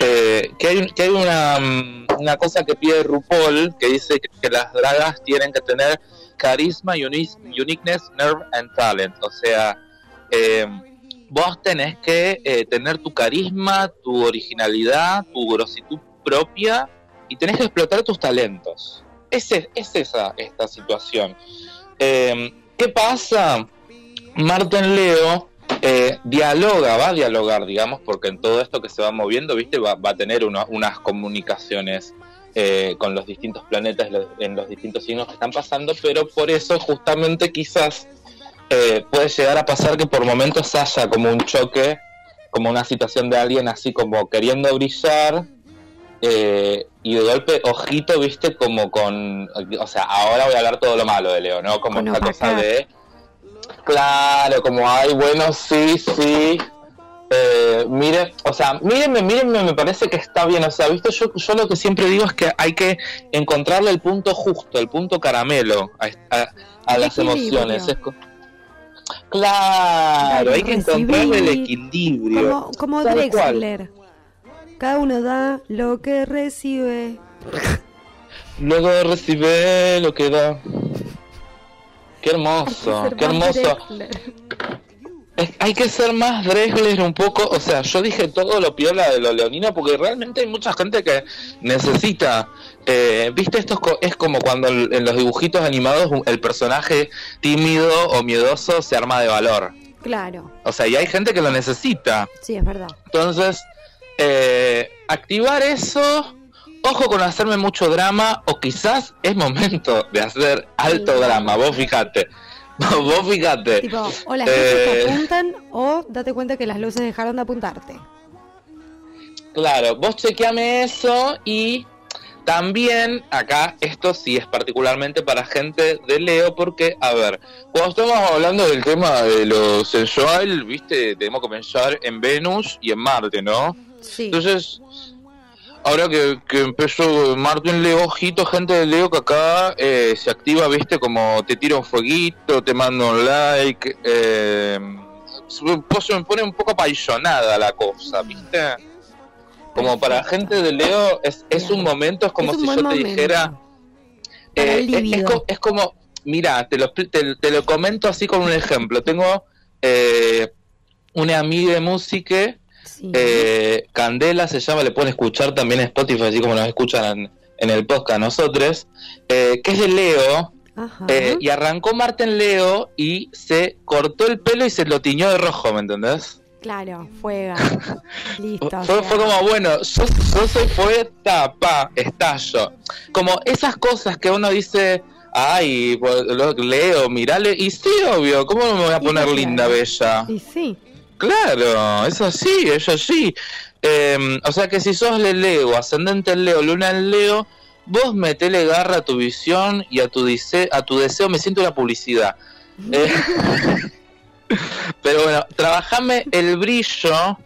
eh, que hay, que hay una, mm, una cosa que pide RuPaul que dice que, que las dragas tienen que tener carisma, uni- uniqueness, nerve and talent. O sea, eh, vos tenés que eh, tener tu carisma, tu originalidad, tu grositud propia y tenés que explotar tus talentos. Es, es, es esa esta situación. Eh, ¿Qué pasa? Marten Leo eh, dialoga, va a dialogar, digamos, porque en todo esto que se va moviendo, viste, va, va a tener una- unas comunicaciones eh, con los distintos planetas en los distintos signos que están pasando, pero por eso justamente quizás eh, puede llegar a pasar que por momentos haya como un choque, como una situación de alguien así como queriendo brillar eh, y de golpe, ojito, viste, como con. O sea, ahora voy a hablar todo lo malo de Leo, ¿no? Como Con esta cosa de. Claro, como, ay, bueno, sí, sí. Eh, mire, o sea, mírenme, mírenme, me parece que está bien. O sea, viste, yo, yo lo que siempre digo es que hay que encontrarle el punto justo, el punto caramelo a, a- a las emociones. Es claro, hay que Recibir, encontrarle el equilibrio. Como, como Drexler. Cada uno da lo que recibe. Luego recibe lo que da. Qué hermoso, qué hermoso. Drexler. Es- hay que ser más Dresler un poco, o sea, yo dije todo lo piola de lo leonino porque realmente hay mucha gente que necesita, eh, viste, esto es, co- es como cuando el- en los dibujitos animados el personaje tímido o miedoso se arma de valor, Claro, o sea, y hay gente que lo necesita, sí, es verdad. entonces, eh, activar eso, ojo con hacerme mucho drama, o quizás es momento de hacer alto Sí. drama, vos fíjate, [LAUGHS] vos fíjate. Tipo, o las luces Eh, te apuntan o date cuenta que las luces dejaron de apuntarte. Claro, vos chequeame eso y también acá esto sí es particularmente para gente de Leo porque, a ver, cuando estamos hablando del tema de lo sensual, viste, tenemos que pensar en Venus y en Marte, ¿no? Sí. Entonces, ahora que, que empezó Marte en Leo, ojito, gente de Leo que acá eh, se activa, viste, como te tira un fueguito, te manda un like, eh, se pone un poco apasionada la cosa, viste. Como para gente de Leo es, es un momento, es como Es si yo te dijera, eh, es, es como, mira, te lo, te, te lo comento así con un ejemplo. Tengo eh, una amiga de música Sí. eh, Candela se llama, le pueden escuchar también en Spotify, así como nos escuchan en, en el podcast nosotros, eh, que es de Leo, eh, y arrancó Marte en Leo y se cortó el pelo y se lo tiñó de rojo, ¿me entendés? Claro, fuega. [LAUGHS] Listo. o Fue, sea, fue como, bueno, yo, yo soy poeta, pa, estallo. Como esas cosas que uno dice, ay, pues, lo- Leo, mirale, y sí, obvio, ¿cómo no me voy a poner claro. linda, bella? Y sí. Claro, es así, es así. Eh, o sea que si sos de Leo, ascendente en Leo, luna en Leo, vos metele garra a tu visión y a tu, dise- a tu deseo. Me siento una publicidad. [LAUGHS] Eh, [LAUGHS] pero bueno, trabajame el brillo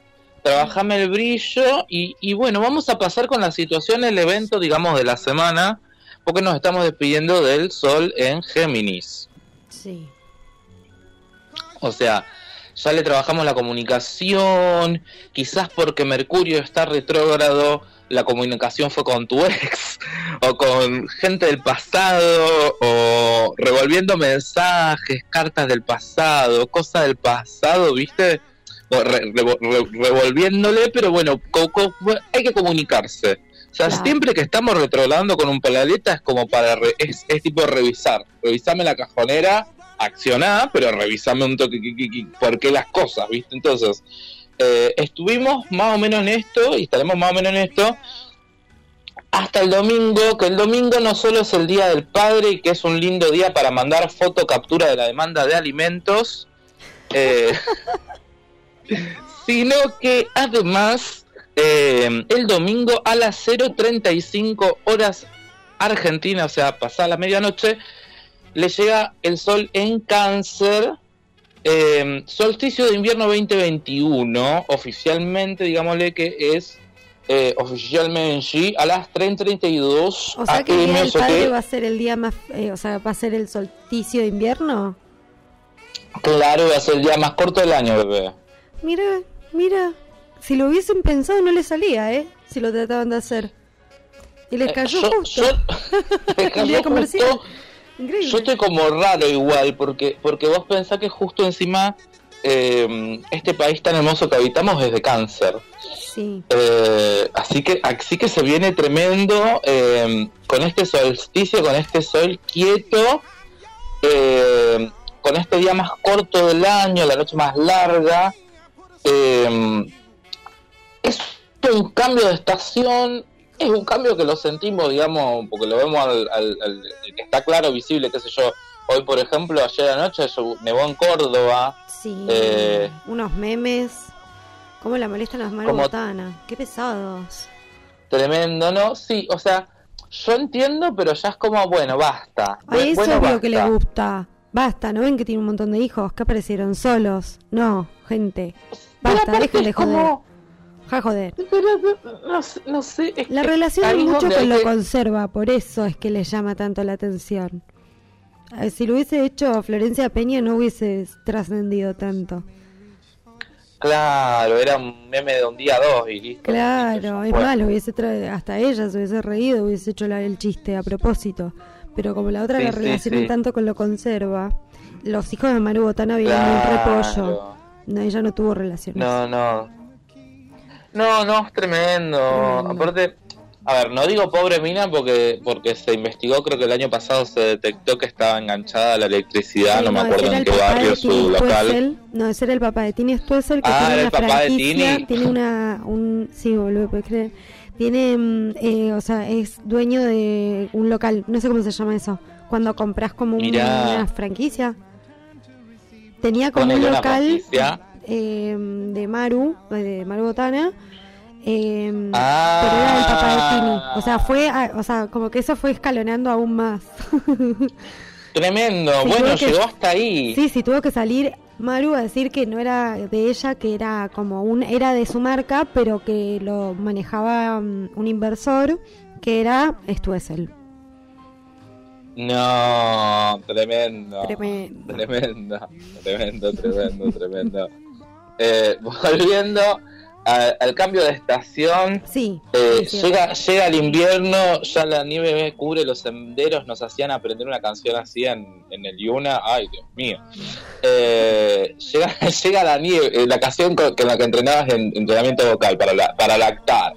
trabajame el brillo y, y bueno, vamos a pasar con la situación, el evento, digamos, de la semana, porque nos estamos despidiendo del Sol en Géminis. Sí. O sea, ya le trabajamos la comunicación, quizás porque Mercurio está retrógrado, la comunicación fue con tu ex, [LAUGHS] o con gente del pasado, o revolviendo mensajes, cartas del pasado, cosas del pasado, ¿viste? O re- revo- re- revolviéndole, pero bueno, co- co- hay que comunicarse. O sea, Claro. siempre que estamos retrogradando con un palaleta es como para, re- es, es tipo revisar, revisame la cajonera, accioná, pero revisame un toque, que- que- que- por qué las cosas, ¿viste? Entonces, eh, estuvimos más o menos en esto, y estaremos más o menos en esto, hasta el domingo, que el domingo no solo es el Día del Padre, y que es un lindo día para mandar foto captura de la demanda de alimentos, eh, [LAUGHS] sino que además eh, el domingo a las 0.35 horas Argentina, o sea, pasada la medianoche, le llega el sol en cáncer, eh, solsticio de invierno 2021, oficialmente, digámosle que es eh, oficialmente a las 3.32 O sea que el día del AM, padre va a ser el día más, eh, o sea, va a ser el solsticio de invierno. Claro, va a ser el día más corto del año, bebé. Mira, mira, si lo hubiesen pensado no les salía, ¿eh? Si lo trataban de hacer. Y les Eh, cayó yo- justo. yo- [LAUGHS] me El cayó comercial. Increíble. Yo estoy como raro igual, porque, porque vos pensás que justo encima eh, este país tan hermoso que habitamos es de cáncer. Sí. Eh, así que así que se viene tremendo eh, con este solsticio, con este sol quieto, con este día más corto del año, la noche más larga. es un cambio de estación, es un cambio que lo sentimos, digamos, porque lo vemos al, al- al- que está claro, visible, qué sé yo. Hoy, por ejemplo, ayer anoche nevó en Córdoba. Sí. Eh, Unos memes. ¿Cómo la molestan las manos botanas? Qué pesados. Tremendo, ¿no? Sí, o sea, yo entiendo, pero ya es como, bueno, basta. A eso bueno, es lo basta. que le gusta. Basta, ¿no ven que tiene un montón de hijos? Que aparecieron solos. No, gente. Basta, dejen de como-. Ja, joder. Pero no, no sé- no sé. es La que relación ahí es es mucho hay lo que- conserva, por eso es que le llama tanto la atención. Eh, Si lo hubiese hecho Florencia Peña no hubiese trascendido tanto. Claro, era un meme de un día a dos y listo. Claro, es más, lo hubiese tra- hasta ella se hubiese reído, hubiese hecho la- el chiste a propósito. Pero como la otra Sí, la sí, sí. tanto con lo conserva, los hijos de Maru Botana vivían en un repollo. Claro. No, ella no tuvo relaciones. No, no. No, no, es tremendo. Tremendo. Aparte, a ver, no digo pobre mina porque porque se investigó, creo que el año pasado se detectó que estaba enganchada a la electricidad, Sí, no, me acuerdo en el qué barrio, su local. No, ese era el papá de Tini Stoessel que Ah, tiene era una el papá de Tini. tiene una, un, sí, boludo, puedes creer. Tiene, mm, eh, o sea, es dueño de un local, no sé cómo se llama eso, cuando compras como un- Mirá. una franquicia. Tenía como un una local franquicia. Eh, de Maru, de Maru Botana, eh, Ah. pero era el papá de Tini. O sea, fue, a- o sea, como que eso fue escalonando aún más. [LAUGHS] Tremendo, Sí, bueno, que- llegó hasta ahí. Sí, sí, tuvo que salir Maru a decir que no era de ella, que era como un, era de su marca, pero que lo manejaba mm, un inversor que era Stuessel. No, tremendo. Tremendo. Tremendo, tremendo, tremendo, tremendo. Eh, [LAUGHS] volviendo a- al cambio de estación, Sí. eh, llega, llega el invierno, ya la nieve cubre los senderos, nos hacían aprender una canción así en, en el Yuna, ay Dios mío. Eh, llega, [LAUGHS] llega la nieve, eh, la canción con, con la que entrenabas en entrenamiento vocal para, la- para lactar.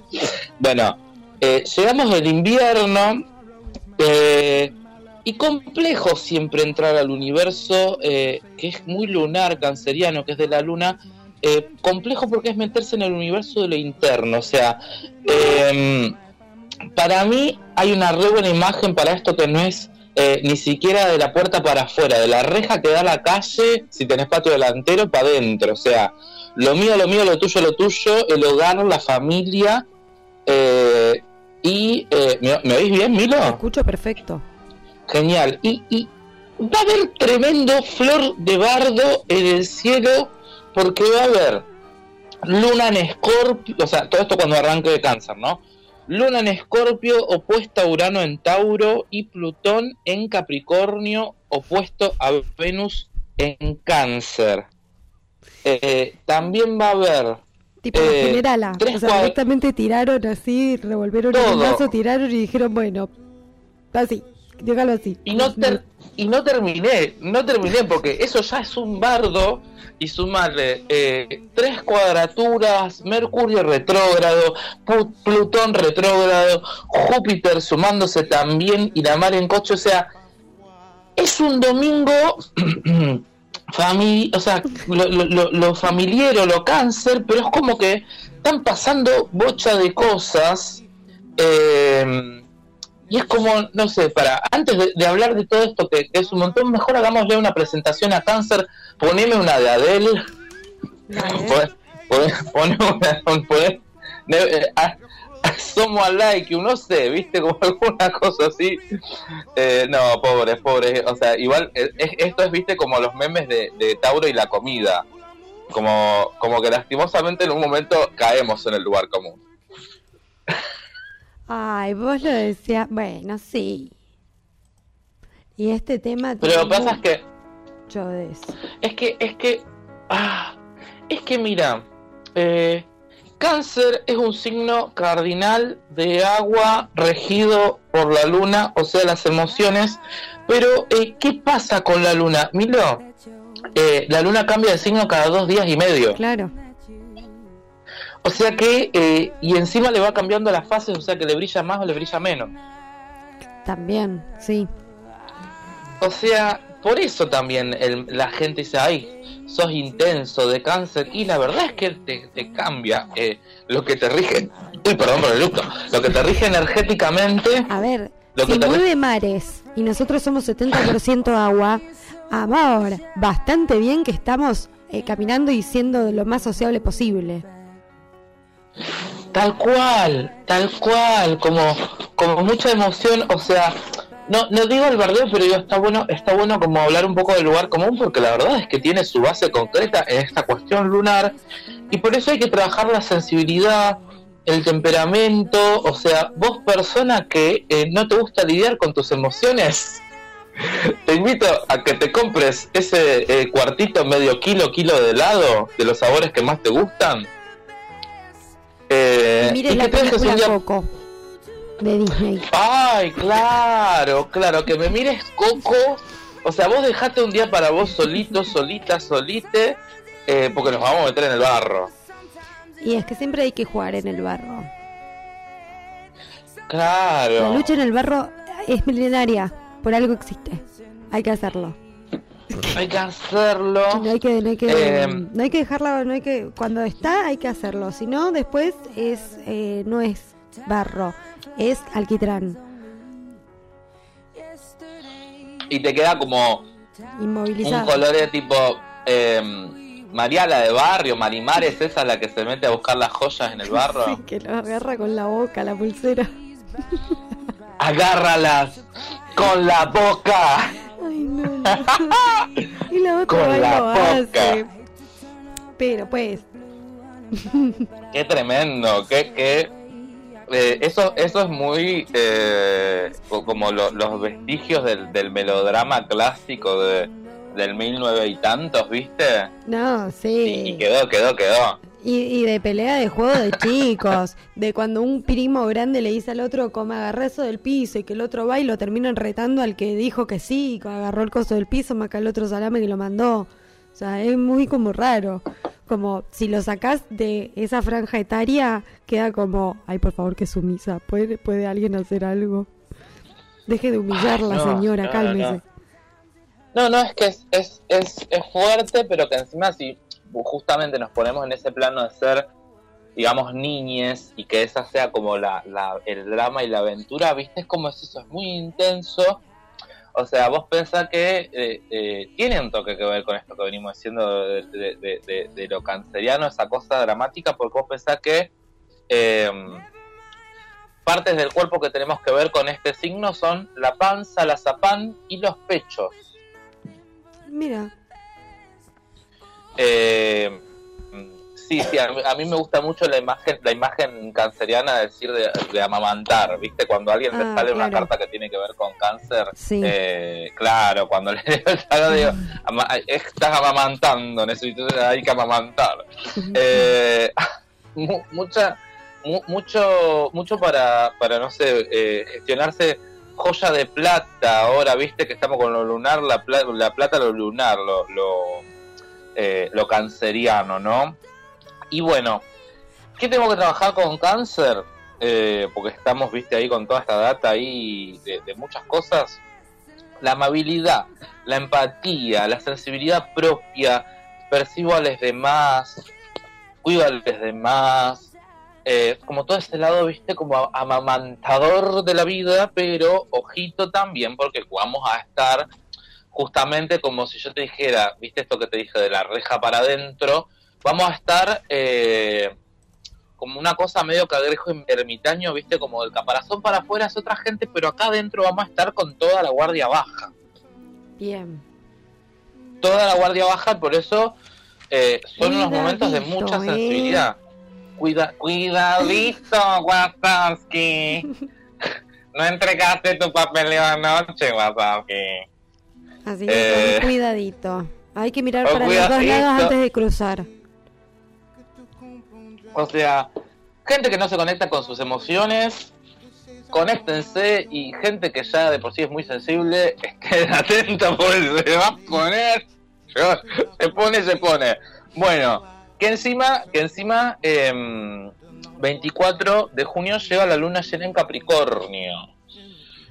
Bueno, llegamos del invierno y complejo siempre entrar al universo que es muy lunar, canceriano, que es de la luna. Eh, complejo porque es meterse en el universo de lo interno, o sea, eh, para mí hay una re buena imagen para esto que no es eh, ni siquiera de la puerta para afuera, de la reja que da a la calle, si tenés patio delantero, para adentro. O sea, lo mío, lo mío, lo tuyo, lo tuyo, el hogar, la familia. eh, y, eh, ¿me, me oís bien, Milo? Te escucho perfecto. Genial. Y, y va a haber tremendo flor de bardo en el cielo porque va a haber Luna en Escorpio, o sea, todo esto cuando arranque de cáncer, ¿no? Luna en Escorpio opuesta a Urano en Tauro y Plutón en Capricornio opuesto a Venus en Cáncer. Eh, también va a haber Tipo Eh, generala. tres O sea, directamente tiraron así, revolvieron el brazo, tiraron y dijeron, bueno, así, dígalo así. y no ter- y no terminé, no terminé porque eso ya es un bardo y sumarle eh, tres cuadraturas, Mercurio retrógrado, Plutón retrógrado, Júpiter sumándose también y la mar en coche, o sea, es un domingo [CLEARS THROAT] o sea, lo, lo, lo familiero, lo cáncer, pero es como que están pasando bocha de cosas. eh, y es como, no sé, para antes de, de hablar de todo esto, que, que es un montón, mejor hagámosle una presentación a cáncer, poneme una de Adele, Dale. pon- pon- pone una, pone- ne- eh, a- Somos alike, no sé, viste, como alguna cosa así. Eh, no, pobre, pobre. O sea, igual, eh, es- esto es, viste, como los memes de, de Tauro y la comida. Como, como que lastimosamente en un momento caemos en el lugar común. Ay, vos lo decías, bueno, sí. Y este tema Pero lo que pasa es que mucho de eso. Es que, es que, ah, es que mira, eh, cáncer es un signo cardinal de agua regido por la luna, o sea, las emociones. Pero, eh, ¿qué pasa con la luna? Milo, eh, la luna cambia de signo cada dos días y medio. Claro. O sea que, eh, y encima le va cambiando las fases, o sea que le brilla más o le brilla menos. También, sí. O sea, por eso también el- la gente dice, ay, sos intenso de cáncer. Y la verdad es que te, te cambia eh, lo que te rige. Uy, perdón por el luto. Lo que te rige energéticamente. A ver, Lo que si te- mueve mares y nosotros somos 70% agua, amor, bastante bien que estamos eh, caminando y siendo lo más sociable posible. Tal cual, tal cual, como, como mucha emoción, o sea, no, no digo el bardeo, pero digo, está bueno, está bueno como hablar un poco del lugar común, porque la verdad es que tiene su base concreta en esta cuestión lunar, y por eso hay que trabajar la sensibilidad, el temperamento, o sea, vos persona que eh, no te gusta lidiar con tus emociones, [LAUGHS] te invito a que te compres ese eh, cuartito medio kilo, kilo de helado, de los sabores que más te gustan. Eh, Mire la película día Coco de Disney. Ay, claro, claro, que me mires Coco. O sea, vos dejate un día para vos solito, solita, solite, eh, porque nos vamos a meter en el barro. Y es que siempre hay que jugar en el barro. La Claro. lucha en el barro es milenaria, por algo existe. Hay que hacerlo. Hay que hacerlo. No hay que, no hay que, Eh, no hay que dejarla, no hay que, cuando está hay que hacerlo. Si no, después es, eh, no es barro, es alquitrán, Y te queda como un inmovilizado. color de tipo eh, Mariala de barrio, Marimares, esa la que se mete a buscar las joyas en el barro. [LAUGHS] Sí, que lo agarra con la boca, la pulsera. Agárralas con la boca. Ay, no, no. y la otra Con la lo hace. Pero pues, [LAUGHS] Qué tremendo, qué, qué eh, eso, eso es muy eh, co- como lo- los vestigios del, del melodrama clásico de, del 1900 y tantos, ¿viste? no, Y, sí. y quedó, quedó, quedó. Y, y de pelea de juego de chicos, de cuando un primo grande le dice al otro como agarré eso del piso y que el otro va y lo terminan retando al que dijo que sí, que agarró el coso del piso, más que el otro salame que lo mandó. O sea, es muy como raro. Como si lo sacás de esa franja etaria, queda como, ay, por favor, que sumisa. ¿Puede, puede alguien hacer algo? Deje de humillarla, no, señora, no, cálmese. No, no, es que es, es, es, es fuerte, pero que encima si justamente nos ponemos en ese plano de ser, digamos, niñes y que esa sea como la, el drama y la aventura, ¿viste? Es como es eso, es muy intenso. O sea, vos pensás que eh, eh, tiene un toque que ver con esto que venimos diciendo de lo canceriano, esa cosa dramática, porque vos pensás que eh, partes del cuerpo que tenemos que ver con este signo son la panza, la zapán y los pechos. Mira, Eh, Sí, sí, a mí, a mí me gusta mucho la imagen, la imagen canceriana de decir de, de amamantar, ¿viste? Cuando a alguien le Ah, sale una carta que tiene que ver con cáncer, Sí. eh, claro, cuando le [LAUGHS] digo, ama- estás amamantando, necesito, hay que amamantar. Eh, [LAUGHS] mu- mucha, mu- mucho, mucho para, para no sé, eh, gestionarse joya de plata ahora, viste que estamos con lo lunar, la, pla- la plata, lo lunar, lo, lo, eh, lo canceriano, ¿no? Y bueno, ¿qué tengo que trabajar con cáncer? Eh, porque estamos, viste, ahí con toda esta data ahí de, de muchas cosas. La amabilidad, la empatía, la sensibilidad propia, percibo a los demás, cuido a los demás, eh, como todo ese lado, viste, como amamantador de la vida, pero ojito también, porque vamos a estar justamente como si yo te dijera, viste esto que te dije de la reja para adentro, vamos a estar eh, como una cosa medio cagrejo ermitaño, viste, como el caparazón para afuera es otra gente, pero acá adentro vamos a estar con toda la guardia baja. Bien. Toda la guardia baja, por eso eh, son unos momentos de mucha ¿eh? sensibilidad. Cuida, cuidadito, [LAUGHS] Wazowski. No entregaste tu papeleo anoche, Wazowski. Así que Eh, cuidadito. Hay que mirar con para los dos lados antes de cruzar. O sea, gente que no se conecta con sus emociones, conéctense y gente que ya de por sí es muy sensible, [LAUGHS] estén atentos porque se va a poner. Se pone, se pone. Bueno, que encima, que encima, em, 24 de junio llega la luna llena en Capricornio.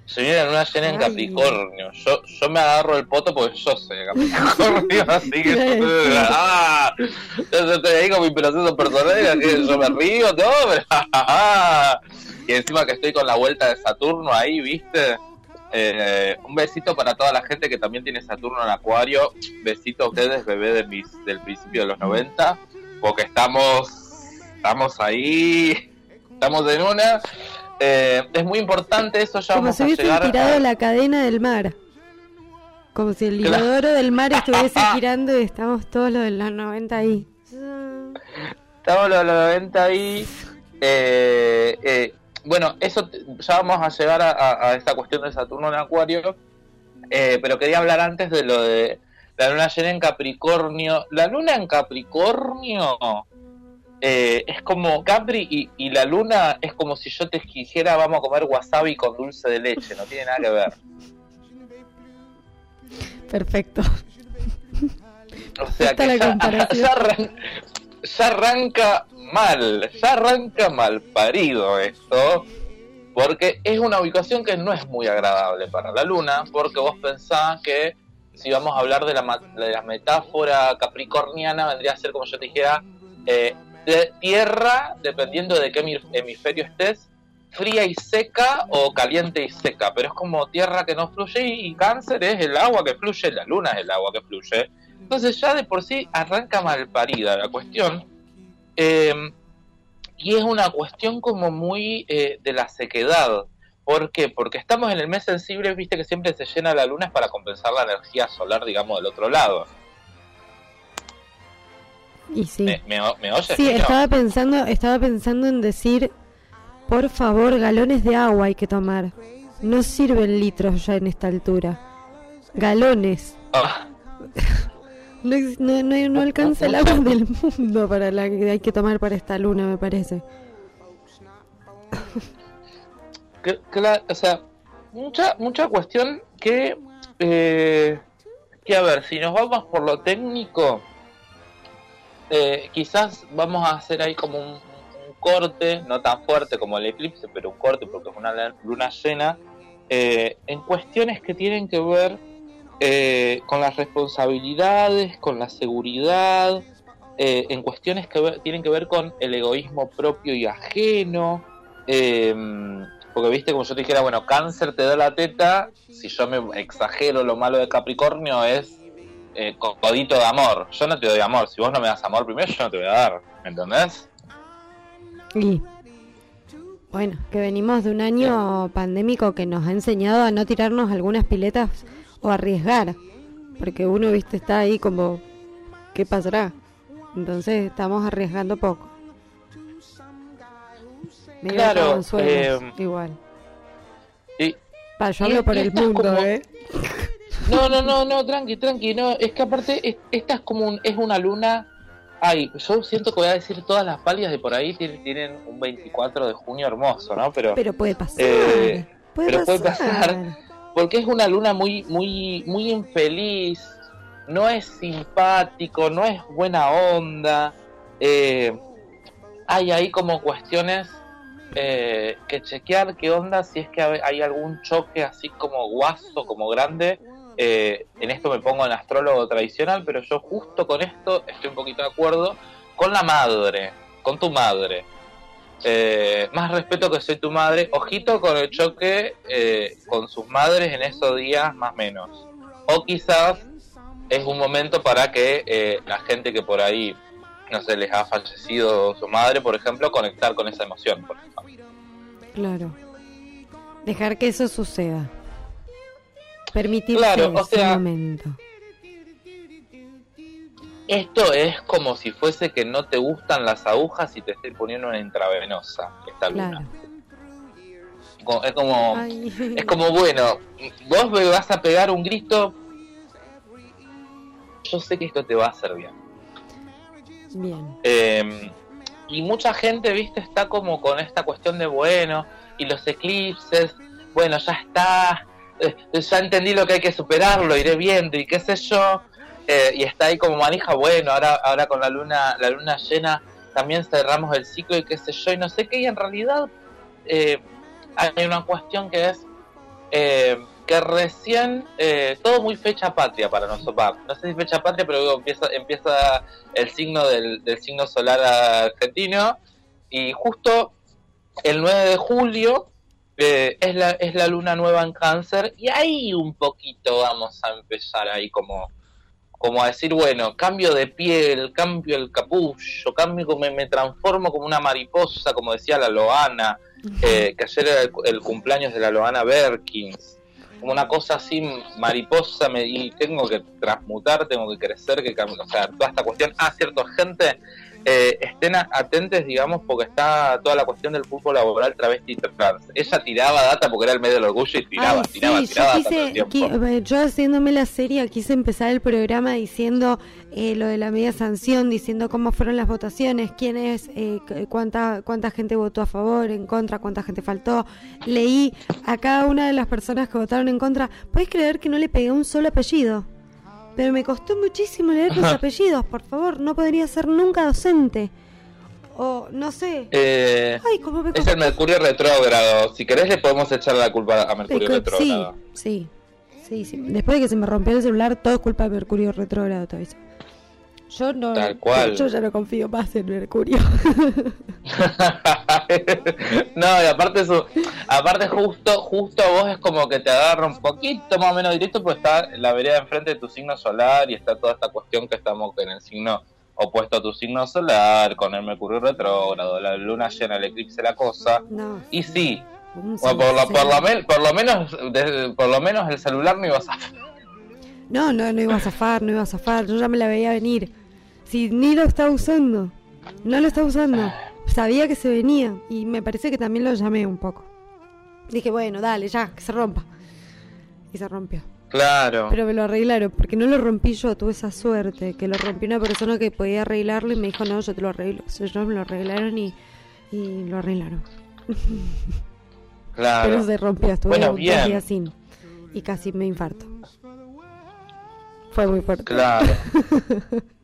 Se viene la luna llena en Ay. Capricornio. Yo, yo me agarro el poto porque yo [LAUGHS] soy de Capricornio, así que Sí. ah, yo estoy ahí con mi proceso personal, que yo me río, todo, pero [LAUGHS] y encima que estoy con la vuelta de Saturno ahí, ¿viste? Eh, un besito para toda la gente que también tiene Saturno en Acuario. Besito a ustedes, bebé de mis, del principio de los 90, porque estamos, estamos ahí, estamos en una. Eh, es muy importante eso, ya Como vamos si hubiesen tirado a- la cadena del mar. Como si el Claro. inodoro del mar estuviese [LAUGHS] girando y estamos todos los de los 90 ahí. Estamos los 90 ahí. Eh, eh, bueno, eso ya vamos a llegar a, a- a esta cuestión de Saturno en Acuario. Eh, pero quería hablar antes de lo de la luna llena en Capricornio. La luna en Capricornio eh, es como Capri y, y la luna es como si yo te dijera vamos a comer wasabi con dulce de leche. No tiene nada que ver. Perfecto. O sea que ya, [LAUGHS] ya arran- ya arranca mal, ya arranca mal parido esto, porque es una ubicación que no es muy agradable para la luna, porque vos pensás que si vamos a hablar de la, de la metáfora capricorniana, vendría a ser como yo te dijera, eh, de tierra, dependiendo de qué hemi- hemisferio estés, fría y seca o caliente y seca, pero es como tierra que no fluye y cáncer es el agua que fluye, la luna es el agua que fluye. Entonces ya de por sí arranca mal parida la cuestión. Eh, y es una cuestión como muy eh, de la sequedad. ¿Por qué? Porque estamos en el mes sensible, viste que siempre se llena la luna es para compensar la energía solar, digamos, del otro lado. Y sí. ¿Me, me, me oyes? Sí, estaba pensando, estaba pensando en decir, por favor, galones de agua hay que tomar. No sirven litros ya en esta altura. Galones. Ah, [LAUGHS] No, no, no, no alcanza el agua del mundo para la que hay que tomar para esta luna, me parece. que- o sea, mucha, mucha cuestión que, eh, que, a ver, si nos vamos por lo técnico, eh, quizás vamos a hacer ahí como un, corte, no tan fuerte como el eclipse, pero un corte porque es una luna llena, eh, en cuestiones que tienen que ver eh, con las responsabilidades, con la seguridad, eh, en cuestiones que tienen que ver con el egoísmo propio y ajeno. eh, porque viste, como yo te dijera, bueno, cáncer te da la teta, si yo me exagero lo malo de Capricornio es eh, co- codito de amor. Yo no te doy amor, si vos no me das amor primero, yo no te voy a dar, ¿me entendés? Y bueno, que venimos de un año pandémico que nos ha enseñado a no tirarnos algunas piletas o arriesgar. Porque uno, viste, está ahí como, ¿qué pasará? Entonces estamos arriesgando poco. Medio Claro, eh, igual. Y, Pa, yo y- hablo por y el mundo, como- ¿eh? No, no, no, no, tranqui, tranqui, no, es que aparte es- esta es como un, es una luna, ay, yo siento que voy a decir todas las pálidas de por ahí tienen, tienen un 24 de junio hermoso, ¿no? Pero, Pero puede pasar. Eh, puede pero puede pasar. pasar. porque es una luna muy, muy, muy infeliz, no es simpático, no es buena onda, eh, hay ahí como cuestiones eh, que chequear qué onda si es que hay hay algún choque así como guaso, como grande. Eh, en esto me pongo en astrólogo tradicional, pero yo justo con esto estoy un poquito de acuerdo con la madre, con tu madre. Eh, más respeto que soy tu madre. Ojito con el choque eh, con sus madres en esos días, más o menos. O quizás es un momento para que eh, la gente que por ahí, no sé, les ha fallecido su madre, por ejemplo, conectar con esa emoción. Por ejemplo. Claro. Dejar que eso suceda. Permitirse Claro, o ese sea, momento. Esto es como si fuese que no te gustan las agujas y te estoy poniendo una intravenosa esta luna. Claro. Es como, Ay. es como bueno, vos me vas a pegar un grito. Yo sé que esto te va a hacer bien. Bien. Eh, y mucha gente, viste, está como con esta cuestión de bueno, y los eclipses, bueno, ya está, eh, ya entendí lo que hay que superarlo, iré viendo y qué sé yo, eh, y está ahí como manija, bueno, ahora, ahora con la luna, la luna llena también cerramos el ciclo y qué sé yo, y no sé qué, y en realidad eh, hay una cuestión que es que recién todo muy fecha patria para nosotros. No sé si fecha patria, pero digo, empieza, empieza el signo del, del signo solar argentino y justo el 9 de julio eh, es, la, es la luna nueva en cáncer y ahí un poquito vamos a empezar ahí como como a decir, bueno, cambio de piel, cambio el capullo, cambio, me, me transformo como una mariposa, como decía la Loana, eh, que ayer era el, el cumpleaños de la Loana Berkins, como una cosa así, mariposa, me, y tengo que transmutar, tengo que crecer, que o sea, toda esta cuestión. Ah, cierto, gente, eh, estén a- atentes, digamos, porque está toda la cuestión del fútbol laboral travesti y trans. Ella tiraba data porque era el medio del orgullo y tiraba, Ay, tiraba, sí, tiraba yo quise, qui- eh, yo haciéndome la serie quise empezar el programa diciendo eh, lo de la media sanción, diciendo cómo fueron las votaciones, quién es, eh, cu- cuánta cuánta gente votó a favor, en contra, cuánta gente faltó. Leí a cada una de las personas que votaron en contra. ¿Puedes creer que no le pegué un solo apellido? Pero me costó muchísimo leer los apellidos, por favor, no podría ser nunca docente. O no sé. Eh, Ay, cómo me Es el. Mercurio retrógrado. Si querés le podemos echar la culpa a Mercurio sí, retrógrado. sí, sí, sí. Después de que se me rompió el celular, todo es culpa de Mercurio retrógrado, te aviso. Yo no, Tal cual. yo ya no confío más en Mercurio. [LAUGHS] no, y aparte su, aparte justo, justo a vos es como que te agarra un poquito más o menos directo, porque está la vereda enfrente de tu signo solar y está toda esta cuestión que estamos en el signo opuesto a tu signo solar, con el Mercurio retrógrado, la luna llena, el eclipse, la cosa. no. Y sí, bueno, por, lo, por, lo, men- por lo menos de- por lo menos el celular no ibas a No, no, no iba a zafar, no iba a zafar. Yo ya me la veía venir. Si ni lo estaba usando, no lo estaba usando. Sabía que se venía y me parece que también lo llamé un poco. Dije, bueno, dale, ya, que se rompa. Y se rompió. Claro. Pero me lo arreglaron, porque no lo rompí yo, tuve esa suerte, que lo rompió una persona que podía arreglarlo y me dijo, no, yo te lo arreglo. O sea, ellos me lo arreglaron y, y lo arreglaron. [LAUGHS] claro. Pero se rompió, estuve Bueno, bien. días sin. Y casi me infarto. Fue muy fuerte. Claro. [LAUGHS]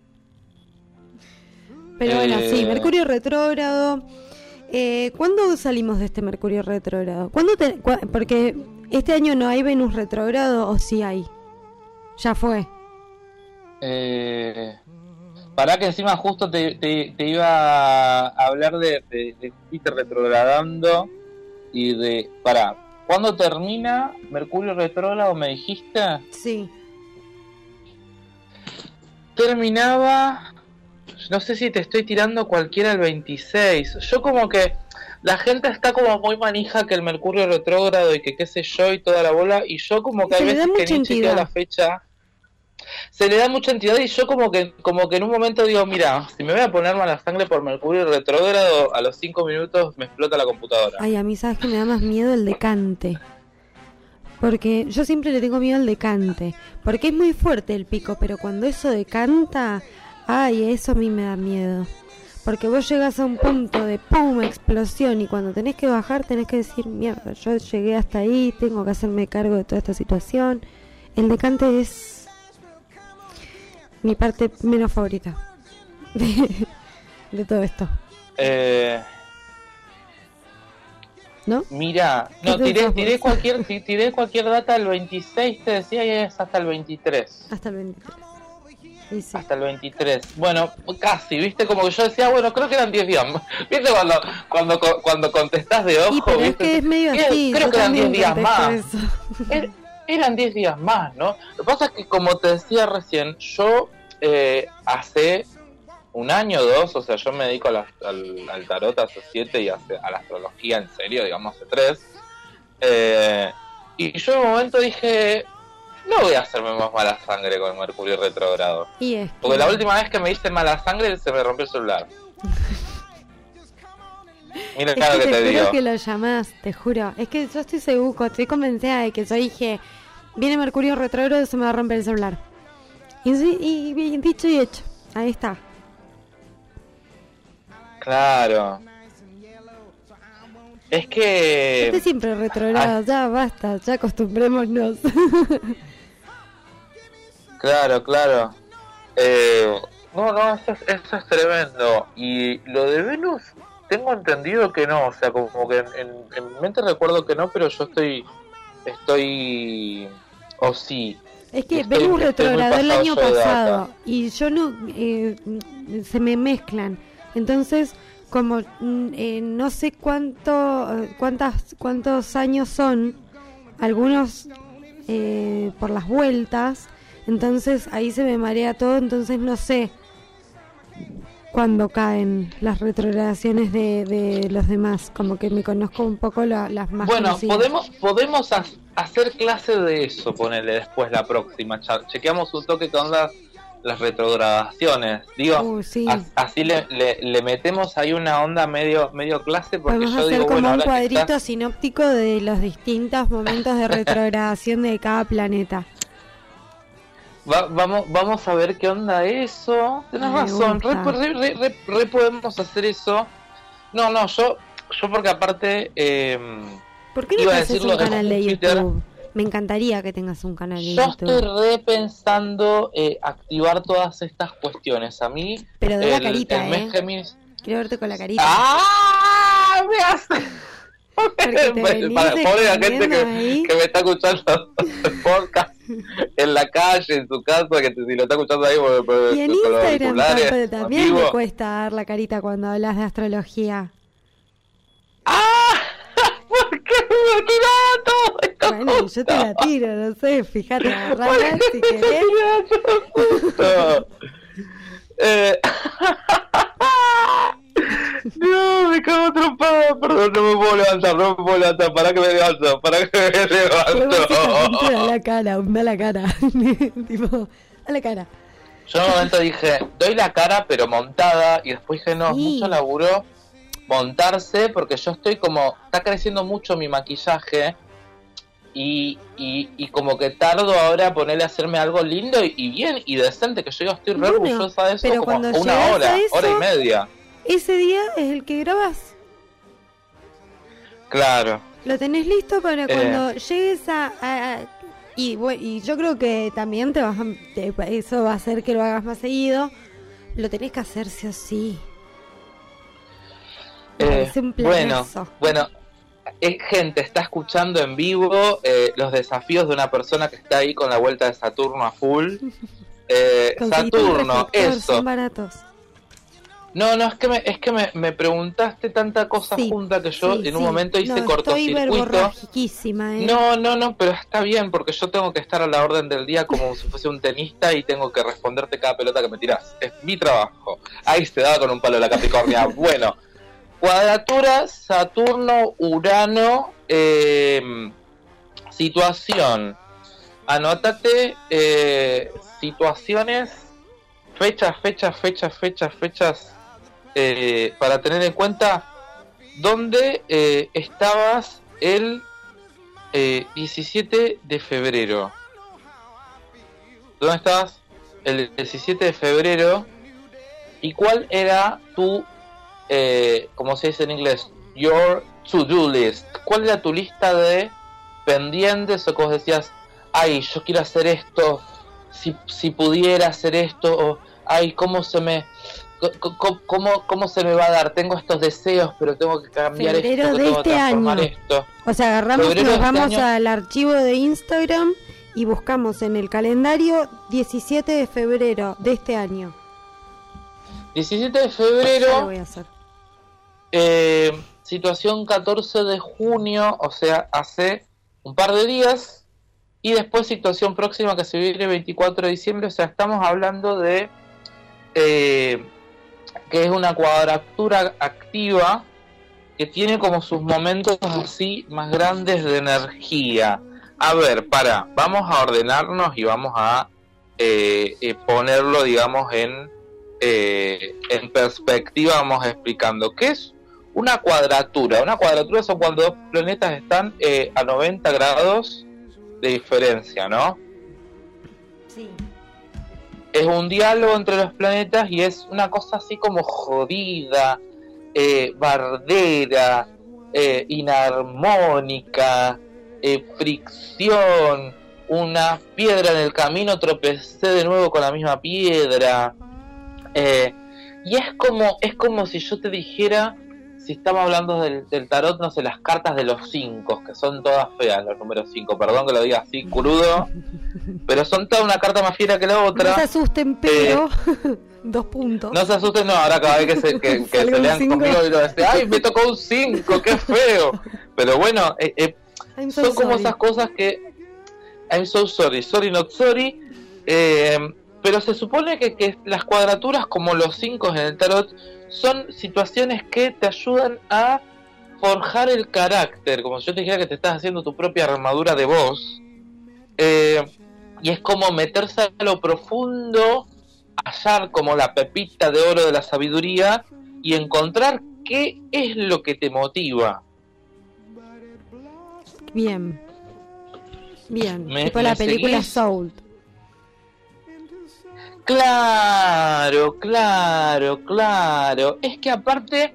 Pero bueno, sí, Eh. Mercurio retrógrado. Eh, ¿Cuándo salimos de este Mercurio retrógrado? ¿Cuándo te- porque este año no hay Venus retrógrado o sí hay. Ya fue. Eh, para que encima justo te, te- te iba a hablar de, de, de Júpiter retrogradando y de... Para, ¿cuándo termina Mercurio retrógrado me dijiste? Sí. Terminaba... No sé si te estoy tirando cualquiera el 26. Yo como que... La gente está como muy manija que el Mercurio retrógrado y que qué sé yo y toda la bola. Y yo como que Se da veces que ni chequeo entidad. la fecha. se le da mucha entidad y yo como que como que en un momento digo, mira, si me voy a poner mala sangre por Mercurio retrógrado, a los cinco minutos me explota la computadora. Ay, a mí sabes que me da más miedo el decante. Porque yo siempre le tengo miedo al decante. Porque es muy fuerte el pico, pero cuando eso decanta, ay, eso a mí me da miedo. Porque vos llegas a un punto de pum, explosión, y cuando tenés que bajar tenés que decir, mierda, yo llegué hasta ahí, tengo que hacerme cargo de toda esta situación. El decante es mi parte menos favorita [LAUGHS] de, de todo esto, Eh, ¿no? mira, no, ¿Qué tiré, tiré cualquier ti- tiré cualquier data el 26, te decía, y es hasta el 23. Hasta el 23. Sí. Hasta el 23. Bueno, casi, viste, como que yo decía, bueno, creo que eran 10 días. [LAUGHS] ¿Viste cuando cuando cuando contestás de ojo? Y pero es ¿viste? que es medio Creo- así, creo que eran también 10 días más. [LAUGHS] Er- eran 10 días más, ¿no? Lo que pasa es que, como te decía recién, yo eh, hace un año o dos, o sea, yo me dedico a la- al, al tarot hace 7 y hace- a la astrología en serio, digamos, hace 3. y yo en un momento dije, no voy a hacerme más mala sangre con Mercurio retrógrado. Y es Porque que- la última vez que me hice mala sangre se me rompió el celular. [LAUGHS] Mira Es claro que que te te digo. que lo llamás, te juro. Es que yo estoy seguro, estoy convencida de que yo dije, viene Mercurio retrógrado, se me va a romper el celular. Y, y, y dicho y hecho, ahí está. Claro. Es que... Este siempre retrogrado, ya basta, ya acostumbrémonos. [LAUGHS] Claro, claro. Eh, no, no, eso es, eso es tremendo. Y lo de Venus, tengo entendido que no. O sea, como que en, mi mente recuerdo que no, pero yo estoy. Estoy. O sí. es que Estoy- Venus retrogradó el año pasado y yo no, eh, se me mezclan. Entonces, como mm, eh, no sé cuánto, cuántas, cuántos años son, algunos eh, por las vueltas, entonces ahí se me marea todo, entonces no sé cuándo caen las retrogradaciones de, de los demás, como que me conozco un poco la- las más Bueno, conocidas. podemos, podemos ha- hacer clase de eso, ponerle después la próxima. Chequeamos un toque con las, las retrogradaciones. Digo, Uh, sí. as- así le, le, le metemos ahí una onda medio, medio clase, porque Podemos yo hacer digo, como bueno, un cuadrito estás- sinóptico de los distintos momentos de [LAUGHS] retrogradación de cada planeta. Va- vamos, vamos a ver qué onda eso. Tienes Me razón, re, gusta. re- re- re- re podemos hacer eso. No, no, yo, yo porque aparte, eh, ¿Por qué no te haces un canal de. YouTube? Me encantaría que tengas un canal de yo YouTube. estoy repensando eh, activar todas estas cuestiones. A mí, Pero de la carita, el ¿eh? Quiero verte con la carita. ¡Ah! Me hace. [LAUGHS] Para, pobre la gente que, que me está escuchando [LAUGHS] el podcast [LAUGHS] en la calle, en su casa, que si lo está escuchando ahí por, por- Y en Instagram también me cuesta dar la carita cuando hablas de astrología. ¡Ah! [LAUGHS] ¿Por qué me tiraba todo esto? Bueno, yo te la tiro, no sé, fíjate, [LAUGHS] agarrala si ¿Por qué querés. Eh, No, me cago trompada, perdón, no me puedo levantar, no me puedo levantar, para que me levanto, para que me Podemos hacer la levanto. cara, a la cara. [LAUGHS] tipo, a la cara. Yo en un momento dije, doy la cara pero montada y después dije, no, es Sí. mucho laburo montarse porque yo estoy como, está creciendo mucho mi maquillaje y, y, y como que tardo ahora a ponerle a hacerme algo lindo y, y bien y decente, que yo estoy re Bueno, orgullosa de eso como una hora, eso- hora y media. Ese día es el que grabas. Claro. Lo tenés listo Eh. para cuando llegues a... a- a- y, y yo creo que también te vas a- te- eso va a hacer que lo hagas más seguido. Lo tenés que hacer sí o sí. Eh, un bueno, bueno, eh, gente, está escuchando en vivo eh, los desafíos de una persona que está ahí con la vuelta de Saturno a full. [LAUGHS] Eh, Saturno, eso. Son baratos. No, no, es que me, es que me, me preguntaste tanta cosa Sí, junta que yo sí, en un sí. momento hice no, cortocircuito. ¿eh? No, no, no, pero está bien porque yo tengo que estar a la orden del día como si fuese un tenista y tengo que responderte cada pelota que me tiras. Es mi trabajo. Ahí se daba con un palo la Capricornia. [LAUGHS] bueno, cuadratura Saturno, Urano, eh, situación. anótate eh, situaciones, fechas, fechas, fechas, fechas, fechas, eh, para tener en cuenta dónde eh, estabas el 17 de febrero. ¿Dónde estabas el 17 de febrero? ¿Y cuál era tu, como se dice en inglés, your to-do list? ¿Cuál era tu lista de pendientes o vos decías, ay, yo quiero hacer esto, si, si pudiera hacer esto, o ay, cómo se me... ¿Cómo, ¿Cómo se me va a dar? Tengo estos deseos, pero tengo que cambiar esto, de tengo este año. esto. O sea, agarramos y nos este vamos al archivo de Instagram y buscamos en el calendario 17 de febrero de este año. 17 de Ya lo febrero, voy a hacer. eh, situación 14 de junio, o sea, hace un par de días. Y después situación próxima que se viene el 24 de diciembre, o sea, estamos hablando de eh, que es una cuadratura activa que tiene como sus momentos así más grandes de energía. A ver, para, vamos a ordenarnos y vamos a eh, eh, ponerlo, digamos, en, eh, en perspectiva, vamos explicando. ¿Qué es una cuadratura? Una cuadratura son cuando dos planetas están eh, a 90 grados de diferencia, ¿no? Sí. Es un diálogo entre los planetas y es una cosa así como jodida, eh, bardera, eh, inarmónica, eh, fricción, una piedra en el camino, tropecé de nuevo con la misma piedra. y es como, es como si yo te dijera, si estamos hablando del, del tarot, no sé, las cartas de los cinco, que son todas feas, los números cinco, perdón que lo diga así crudo, pero son toda una carta más fiera que la otra. No se asusten, pero [LAUGHS] dos puntos. No se asusten, no, ahora cada vez que se, que, [LAUGHS] que se lean cinco. conmigo y lo dicen, ay, me tocó un 5, qué feo. Pero bueno, eh, eh, so son como sorry. esas cosas que... I'm so sorry, sorry not sorry. eh, pero se supone que, que las cuadraturas, como los 5 en el tarot, son situaciones que te ayudan a forjar el carácter. Como si yo te dijera que te estás haciendo tu propia armadura de voz. Eh, y es como meterse a lo profundo, hallar como la pepita de oro de la sabiduría y encontrar qué es lo que te motiva. Bien. Bien. Me- tipo la película? Soul. Claro, claro, claro. Es que aparte,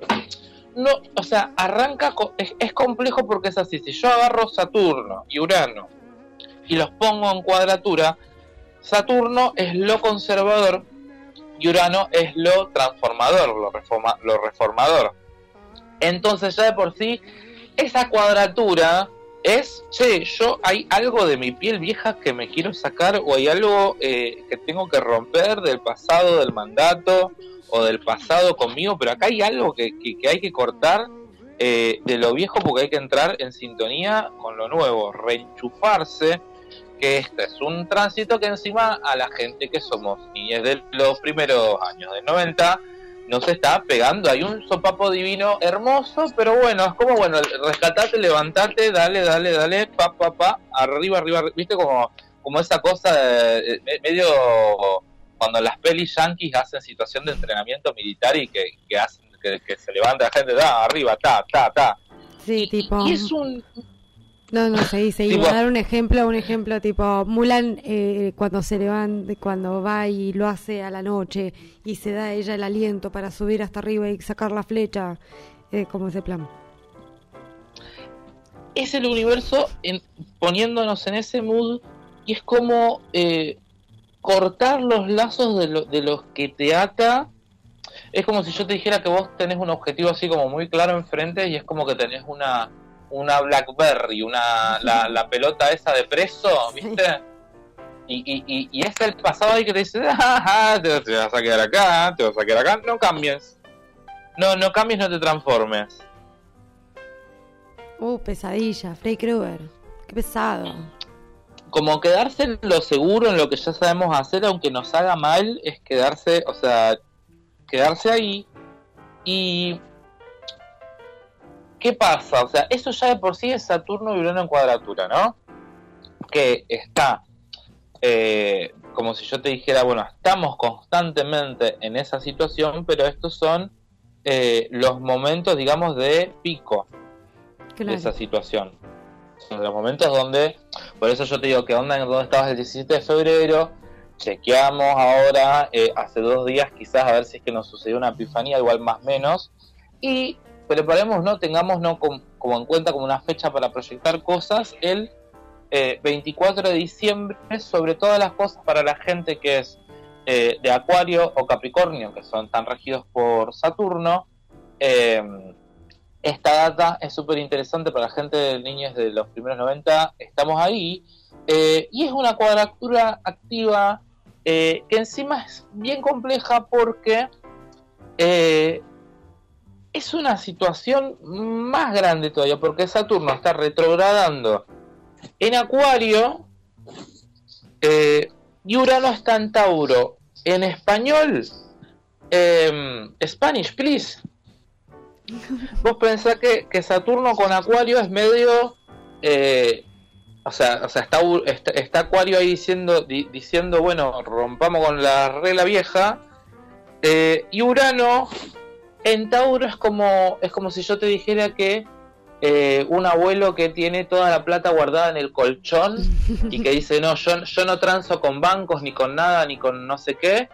no, o sea, arranca, es, es complejo porque es así. Si yo agarro Saturno y Urano y los pongo en cuadratura, Saturno es lo conservador y Urano es lo transformador, lo, reforma- lo reformador. Entonces ya de por sí, esa cuadratura es, che, yo hay algo de mi piel vieja que me quiero sacar o hay algo eh, que tengo que romper del pasado, del mandato o del pasado conmigo, pero acá hay algo que, que- hay que cortar eh, de lo viejo porque hay que entrar en sintonía con lo nuevo, reenchufarse, que este es un tránsito que encima a la gente que somos niñez de los primeros años del 90 nos está pegando. Hay un sopapo divino hermoso, pero bueno, es como, bueno, rescatate, levantate, dale, dale, dale, pa, pa, pa, arriba, arriba, arri- viste como, como esa cosa eh, me- medio cuando las pelis yankees hacen situación de entrenamiento militar y que, que hacen que, que se levanta la gente, da, arriba, ta, ta, ta. Sí, tipo. Y es un... No, no se dice. Tipo- Iba a dar un ejemplo, un ejemplo tipo Mulan eh, cuando se levanta, cuando va y lo hace a la noche y se da ella el aliento para subir hasta arriba y sacar la flecha, eh, como ese plan. es el universo en- poniéndonos en ese mood y es como eh, cortar los lazos de, lo- de los que te ata. Es como si yo te dijera que vos tenés un objetivo así como muy claro enfrente y es como que tenés una una Blackberry, una la, la pelota esa de preso, ¿viste? Y, y, y, y es el pasado ahí que te dice, "Ah, ah, te, te vas a quedar acá, te vas a quedar acá, no cambies. No, no cambies, no te transformes. Uh, pesadilla, Frey Krueger. Qué pesado. como quedarse en lo seguro, en lo que ya sabemos hacer, aunque nos haga mal, es quedarse, o sea, quedarse ahí. Y. ¿Qué pasa? O sea, eso ya de por sí es Saturno y Urano en cuadratura, ¿no? Que está eh, como si yo te dijera, bueno, estamos constantemente en esa situación, pero estos son eh, los momentos, digamos, de pico de esa situación. Son los momentos donde, por eso yo te digo que onda en donde estabas el 17 de febrero, chequeamos ahora, eh, hace dos días quizás, a ver si es que nos sucedió una epifanía, igual más menos, y preparemos, ¿no? Tengamos ¿no? como, en cuenta como una fecha para proyectar cosas, el 24 eh, de diciembre, sobre todas las cosas para la gente que es eh, de Acuario o Capricornio, que son tan regidos por Saturno. Eh, esta data es súper interesante para la gente de niños de los primeros 90, estamos ahí, y es una cuadratura activa que encima es bien compleja porque es una situación más grande todavía, porque Saturno está retrogradando en Acuario eh, y Urano está en Tauro. En español, em, Spanish, please. [LAUGHS] Vos pensás que, Saturno con Acuario es medio. Eh, o sea, o sea está, está, Acuario ahí diciendo, diciendo, bueno, rompamos con la regla vieja. Eh, y Urano en Tauro es como, es como si yo te dijera que eh, un abuelo que tiene toda la plata guardada en el colchón y que dice, no, yo, yo no transo con bancos, ni con nada, ni con no sé qué.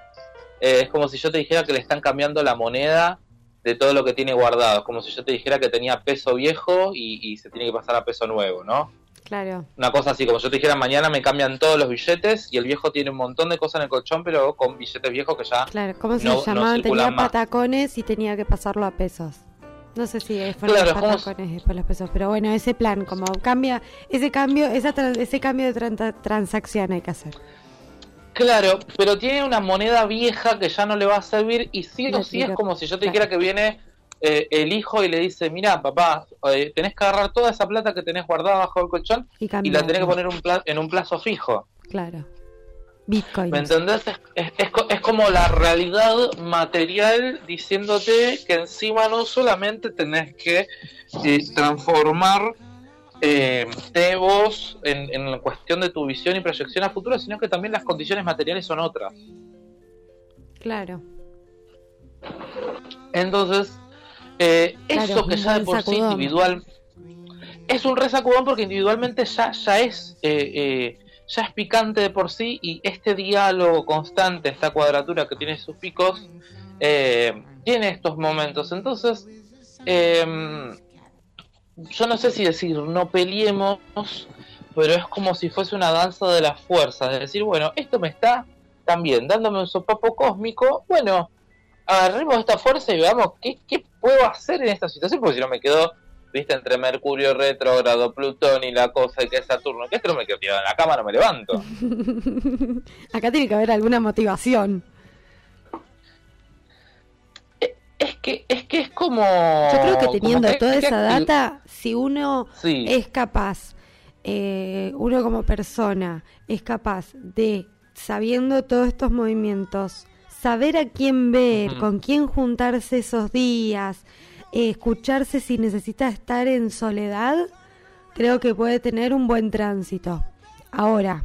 Eh, es como si yo te dijera que le están cambiando la moneda de todo lo que tiene guardado. Es como si yo te dijera que tenía peso viejo y, se tiene que pasar a peso nuevo, ¿no? Claro. Una cosa así, como si yo te dijera mañana me cambian todos los billetes y el viejo tiene un montón de cosas en el colchón, pero con billetes viejos que ya. Claro, ¿cómo se llamaban? tenía patacones y tenía que pasarlo a pesos. No sé si fue claro, los patacones y después los pesos, pero bueno, ese plan, como cambia, ese cambio, esa ese cambio de transacción hay que hacer. Claro, pero tiene una moneda vieja que ya no le va a servir y sí o sí es como si yo te dijera que viene eh, el hijo y le dice, mira papá, eh, tenés que agarrar toda esa plata que tenés guardada bajo el colchón y, la tenés que poner un en un plazo fijo. Claro. Bitcoin. ¿Me entendés? Es, es, como la realidad material diciéndote que encima no solamente tenés que eh, transformar eh, vos en, en la cuestión de tu visión y proyección a futuro, sino que también las condiciones materiales son otras. Claro. Entonces, eh, eso que ya de por sí individual es un resacudón porque individualmente ya, ya es eh, eh, ya es picante de por sí y este diálogo constante, esta cuadratura que tiene sus picos, tiene estos momentos. Entonces, em, yo no sé si decir no peleemos, pero es como si fuese una danza de las fuerzas, es decir, bueno, esto me está también dándome un sopapo cósmico, bueno, agarremos esta fuerza y veamos qué, qué puedo hacer en esta situación, porque si no me quedo, viste, entre Mercurio retrógrado, Plutón y la cosa y que es Saturno, que esto no me quedo tirado en la cama, no me levanto. [LAUGHS] Acá tiene que haber alguna motivación. Eh, es que, es que es como... Yo creo que teniendo toda esa data, si uno es capaz, eh, uno como persona, es capaz de, sabiendo todos estos movimientos, saber a quién ver, con quién juntarse esos días, eh, escucharse si necesita estar en soledad, creo que puede tener un buen tránsito. Ahora,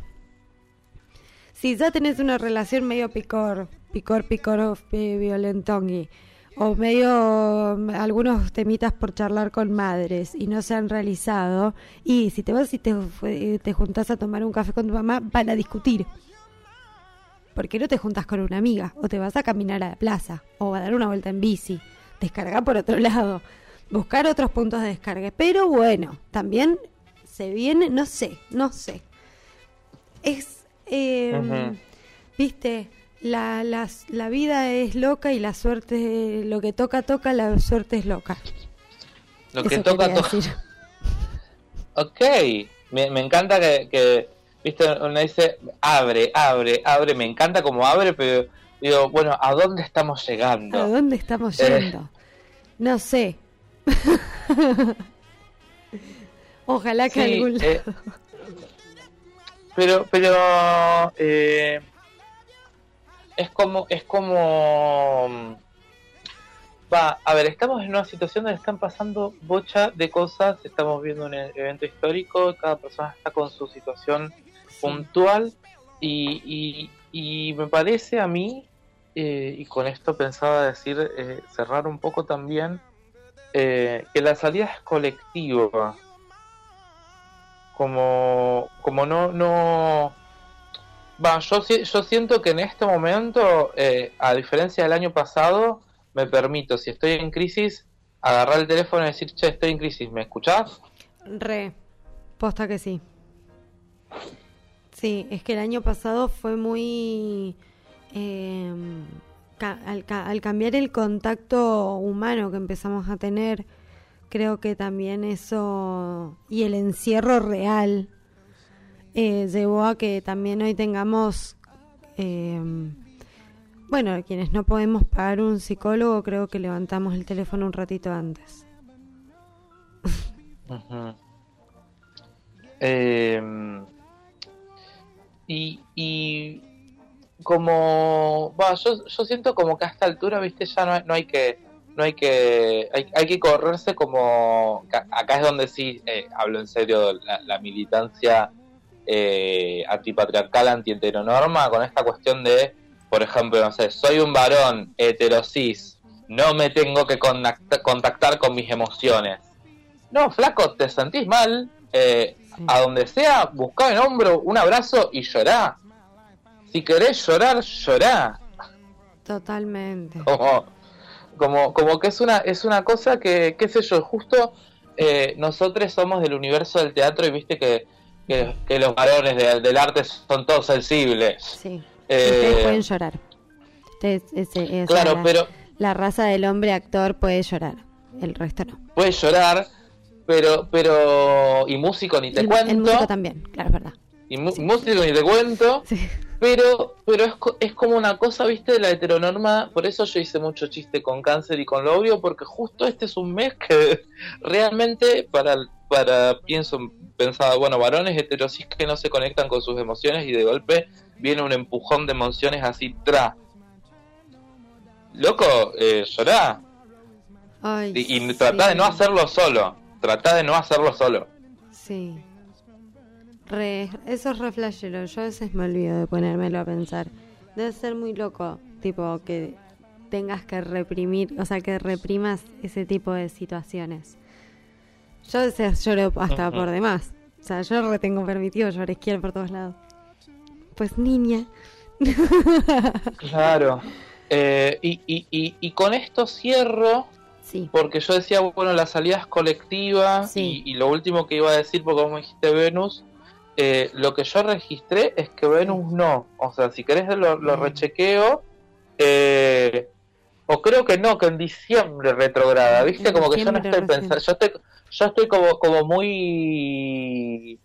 si ya tenés una relación medio picor, picor, picor, eh, violentongui, o medio algunos temitas por charlar con madres y no se han realizado, y si te vas y te, eh, te juntás a tomar un café con tu mamá, van a discutir. ¿Por qué no te juntas con una amiga? O te vas a caminar a la plaza, o a dar una vuelta en bici, descargar por otro lado, buscar otros puntos de descarga. Pero bueno, también se viene, no sé, no sé. Es, em, viste, la, la, vida es loca y la suerte, lo que toca, toca, la suerte es loca. Lo que toca, toca. Ok, me, me encanta que viste, uno dice, abre, abre, abre, me encanta como abre, pero digo, bueno, ¿a dónde estamos llegando? ¿A dónde estamos eh, yendo? No sé. [LAUGHS] Ojalá que algún eh, pero, pero eh, es como, es como va, a ver, estamos en una situación donde están pasando bocha de cosas, estamos viendo un evento histórico, cada persona está con su situación puntual y, y, me parece a mí, eh, y con esto pensaba decir, eh, cerrar un poco también, eh, que la salida es colectiva. Como, como no, no, va, yo, yo siento que en este momento, a diferencia del año pasado, me permito, si estoy en crisis, agarrar el teléfono y decir, che, estoy en crisis, ¿me escuchás? Re, posta que sí. Sí, es que el año pasado fue muy... Em, al, cambiar el contacto humano que empezamos a tener, creo que también eso y el encierro real eh, llevó a que también hoy tengamos, em, bueno, quienes no podemos pagar un psicólogo, creo que levantamos el teléfono un ratito antes. Y, y como, bueno, yo, yo siento como que a esta altura, viste, ya no no hay que, no hay que, hay, hay que correrse como, acá es donde sí, eh, hablo en serio, la, militancia eh, antipatriarcal, antiheteronorma, con esta cuestión de, por ejemplo, no sé, soy un varón heterosis, no me tengo que contactar con mis emociones. No, flaco, te sentís mal, eh, a donde sea, buscá en hombro un abrazo y llorá. Si querés llorar, llorá. Totalmente. Como, como, que es una, es una cosa que, qué sé yo, justo eh, nosotros somos del universo del teatro y viste que, que, los varones del arte son todos sensibles. Sí. Eh, Ustedes pueden llorar. claro, la, pero... La raza del hombre actor puede llorar, el resto no. Puede llorar, pero, pero, y músico ni te cuento. El músico también, claro, es verdad. Y músico ni te cuento. Pero, pero es, es como una cosa, viste, de la heteronorma. Por eso yo hice mucho chiste con cáncer y con lo obvio, porque justo este es un mes que [LAUGHS] realmente para, para pienso, pensaba, bueno, varones heterosis que no se conectan con sus emociones y de golpe viene un empujón de emociones así, tra. Loco, eh, llorá. y, y tratá de no hacerlo solo trata de no hacerlo solo. Sí. Re, eso es re flashero. Yo a veces me olvido de ponérmelo a pensar. Debe ser muy loco, tipo, que tengas que reprimir, o sea, que reprimas ese tipo de situaciones. Yo a veces lloro hasta por demás. O sea, yo re tengo permitido llorar izquierda por todos lados. Pues niña. claro. Eh, y, y, y, y con esto cierro porque yo decía, bueno, la salida es colectiva y, lo último que iba a decir, porque como dijiste Venus, eh, lo que yo registré es que Venus no. O sea, si querés lo, rechequeo, eh, o creo que no, que en diciembre retrograda, ¿viste? como que yo no estoy pensando, yo estoy, yo estoy como, como muy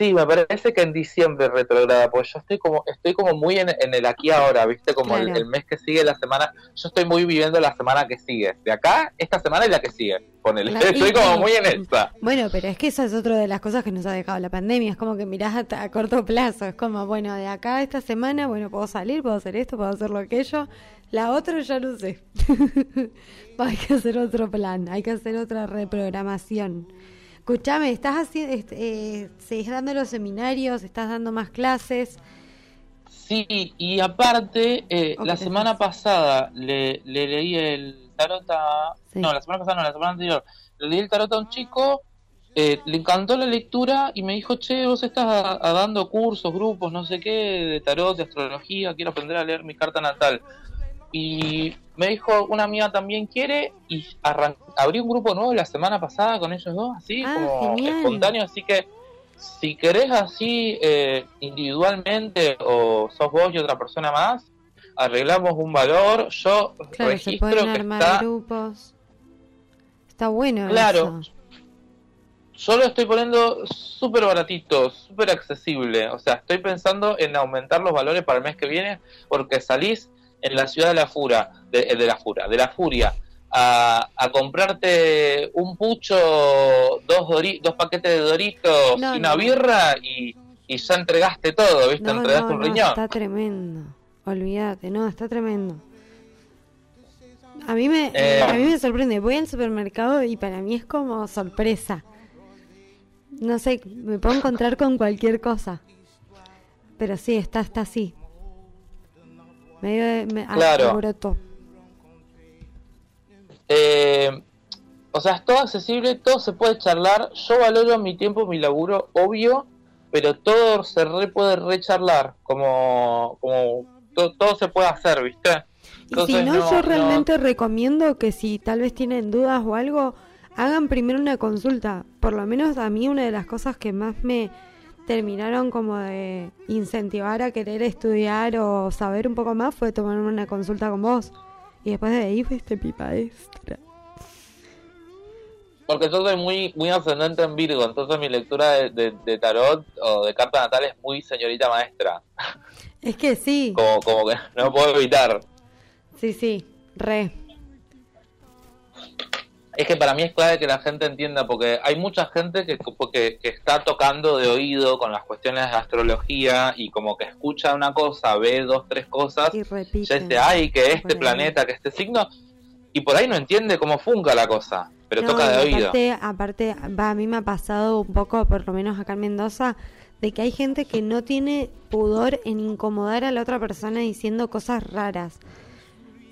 Sí, me parece que en diciembre retrograda, pues yo estoy como estoy como muy en, el aquí ahora, ¿viste? Como el, mes que sigue, la semana, yo estoy muy viviendo la semana que sigue. De acá, esta semana y la que sigue. Ponele. [LAUGHS] estoy como muy en esta. Bueno, pero es que eso es otra de las cosas que nos ha dejado la pandemia, es como que mirás a, a corto plazo, es como, bueno, de acá esta semana, bueno, puedo salir, puedo hacer esto, puedo hacer lo aquello. La otra ya no sé. [LAUGHS] hay que hacer otro plan, hay que hacer otra reprogramación. Escúchame, estás haciendo, eh, dando los seminarios, estás dando más clases. Sí, y aparte, eh, la semana pasada le, leí el tarot a... No, la semana pasada no, la semana anterior. Le leí el tarot a un chico, eh, le encantó la lectura y me dijo, che, vos estás dando cursos, grupos, no sé qué, de tarot, de astrología, quiero aprender a leer mi carta natal. Y me dijo, una amiga también quiere, y abrí un grupo nuevo la semana pasada con ellos dos, así ah, como espontáneo, así que si querés así eh, individualmente o sos vos y otra persona más, arreglamos un valor, yo registro que está... grupos. Está bueno Claro. Yo lo estoy poniendo súper baratito, súper accesible. O sea, estoy pensando en aumentar los valores para el mes que viene porque salís en la ciudad de la fura, de, eh, la fura, de la furia, a, comprarte un pucho, dos, dos paquetes de doritos y una birra y, ya entregaste todo, ¿viste? entregaste un riñón. Está tremendo, olvídate, no, está tremendo. A mí me, eh. a mí me sorprende, voy al supermercado y para mí es como sorpresa. No sé, me puedo encontrar con cualquier cosa. pero sí, está, está así. Medio me, claro. Eh, o sea, es todo accesible, todo se puede charlar. Yo valoro mi tiempo, mi laburo, obvio, pero todo se puede recharlar, como, como todo, se puede hacer, ¿viste? y si no, yo realmente recomiendo que si tal vez tienen dudas o algo, hagan primero una consulta. Por lo menos a mí una de las cosas que más me terminaron como de incentivar a querer estudiar o saber un poco más fue tomar una consulta con vos. Y después de ahí fuiste pipa extra. Porque yo soy muy, muy ascendente en Virgo, entonces mi lectura de, tarot o de carta natal es muy señorita maestra. Es que sí. Como, como que no puedo evitar. Sí, sí, re. Es que para mí es clave que la gente entienda, porque hay mucha gente que, que, que, está tocando de oído con las cuestiones de astrología y como que escucha una cosa, ve dos, tres cosas, y ya dice, ay, que este planeta, que este signo, y por ahí no entiende cómo funca la cosa pero toca de oído. Aparte, aparte va, a mí me ha pasado un poco, por lo menos acá en Mendoza, de que hay gente que no tiene pudor en incomodar a la otra persona diciendo cosas raras.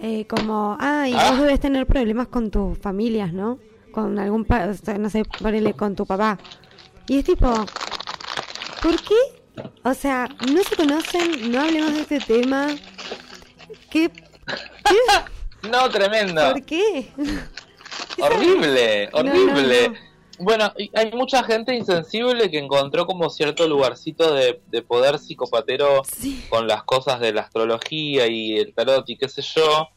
Eh, como, ah, y vos debes tener problemas con tus familias, ¿no? Con algún, no sé, ponele con tu papá. Y es tipo, ¿por qué? O sea, no se conocen, no hablemos de este tema. ¿Qué? ¿Qué? [LAUGHS] no, tremendo. ¿Por qué? [LAUGHS] horrible, horrible. Bueno, hay mucha gente insensible que encontró como cierto lugarcito de, poder psicopatero con las cosas de la astrología y el tarot y qué sé yo.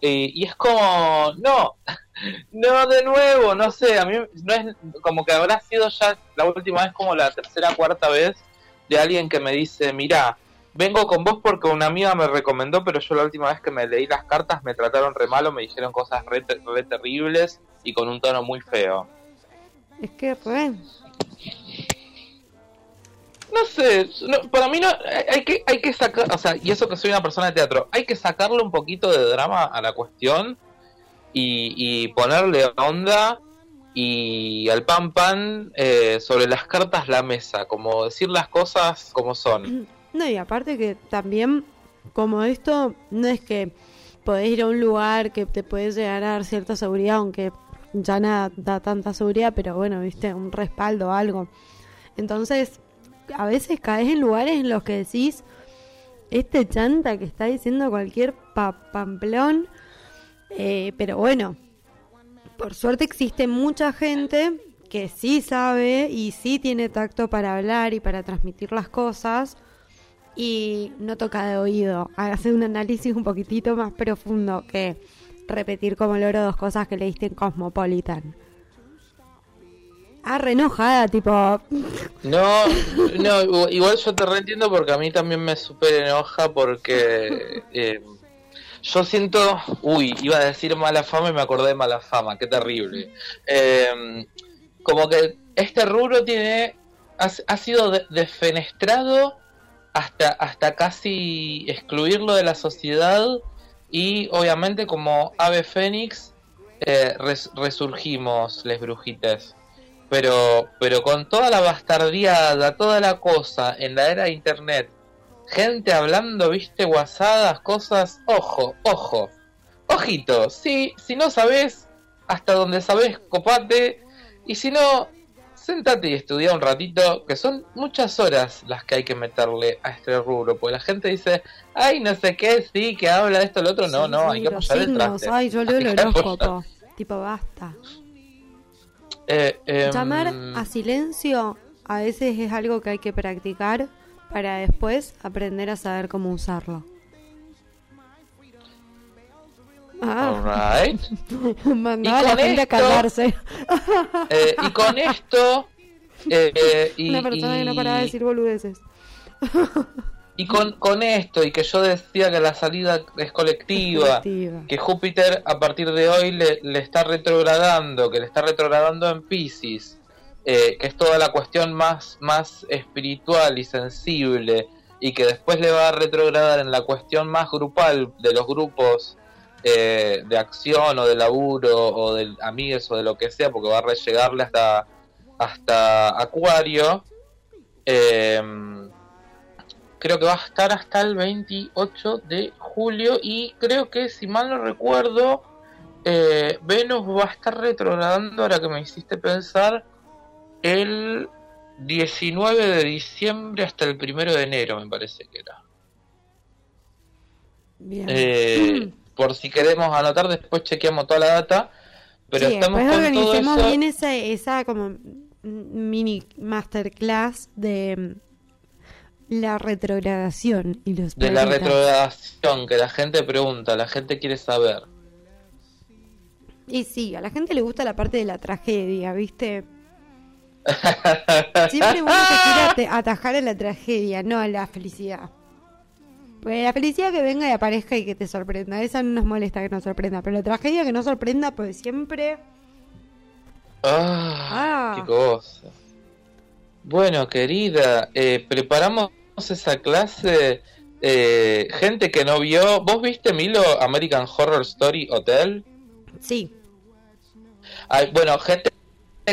Y, es como, no, [LAUGHS] no de nuevo, no sé, a mí no es como que habrá sido ya la última vez como la tercera, cuarta vez de alguien que me dice, mira, vengo con vos porque una amiga me recomendó, pero yo la última vez que me leí las cartas me trataron re malo, me dijeron cosas re, terribles y con un tono muy feo. Es que re. No sé, para mí no, hay que, hay que sacar, o sea, y eso que soy una persona de teatro, hay que sacarle un poquito de drama a la cuestión y, y ponerle onda y al pan pan eh, sobre las cartas la mesa, como decir las cosas como son. No, y aparte que también, como esto, no es que podés ir a un lugar que te puede llegar a dar cierta seguridad, aunque ya nada da tanta seguridad, pero bueno, viste, un respaldo, algo. Entonces, a veces caes en lugares en los que decís, este chanta que está diciendo cualquier pamplón, eh, pero bueno, por suerte existe mucha gente que sí sabe y sí tiene tacto para hablar y para transmitir las cosas y no toca de oído. [LAUGHS] Hace un análisis un poquitito más profundo que repetir como loro dos cosas que leíste en Cosmopolitan. Ah, enojada, tipo. [LAUGHS] No, no, igual yo te reentiendo porque a mí también me super enoja porque eh, yo siento. Uy, iba a decir mala fama y me acordé de mala fama, qué terrible. Eh, como que este rubro tiene. Ha, sido defenestrado hasta, hasta casi excluirlo de la sociedad y obviamente como ave fénix eh, resurgimos les brujites. Pero pero con toda la bastardiada toda la cosa en la era de internet gente hablando viste guasadas cosas ojo ojo. Ojito sí si no sabes hasta donde sabes copate. Y si no sentate y estudia un ratito, que son muchas horas las que hay que meterle a este rubro, porque la gente dice, ay, no sé qué, sí, que habla de esto, lo otro, no, no, hay que apoyar detrás. Ay, yo leo el [LAUGHS] horóscopo, tipo, basta. Eh, em, Llamar a silencio a veces es algo que hay que practicar para después aprender a saber cómo usarlo. Ah. Alright. [LAUGHS] Mandaba a la gente a calmarse. Eh, y con esto. Eh, y, Una persona que no paraba de decir boludeces. y con, con esto, y que yo decía que la salida es colectiva, que Júpiter a partir de hoy le, le, está retrogradando, que le está retrogradando en Pisces, eh, que es toda la cuestión más, más espiritual y sensible, y que después le va a retrogradar en la cuestión más grupal de los grupos eh, de acción o de laburo o de amigos o de lo que sea, porque va a llegarle hasta, hasta Acuario. Eh, creo que va a estar hasta el 28 de julio y creo que si mal no recuerdo, eh, Venus va a estar retrogradando, ahora que me hiciste pensar, el 19 de diciembre hasta el 1 de enero, me parece que era. Bien. Eh, [CLEARS THROAT] por si queremos anotar, después chequeamos toda la data. Pero sí, estamos después con todo organicemos eso. bien esa, esa como mini masterclass de la retrogradación y los De la retrogradación que la gente pregunta, la gente quiere saber. Y sí, a la gente le gusta la parte de la tragedia, ¿viste? [LAUGHS] Siempre uno se quiere atajar a la tragedia, no a la felicidad. Porque la felicidad que venga y aparezca y que te sorprenda, esa no nos molesta que nos sorprenda, pero la tragedia que no sorprenda, pues siempre... Ah, Ah. qué cosa. Bueno, querida, eh, preparamos esa clase. eh, gente que no vio. ¿Vos viste, Milo, American Horror Story Hotel? Sí, Ay, bueno, gente,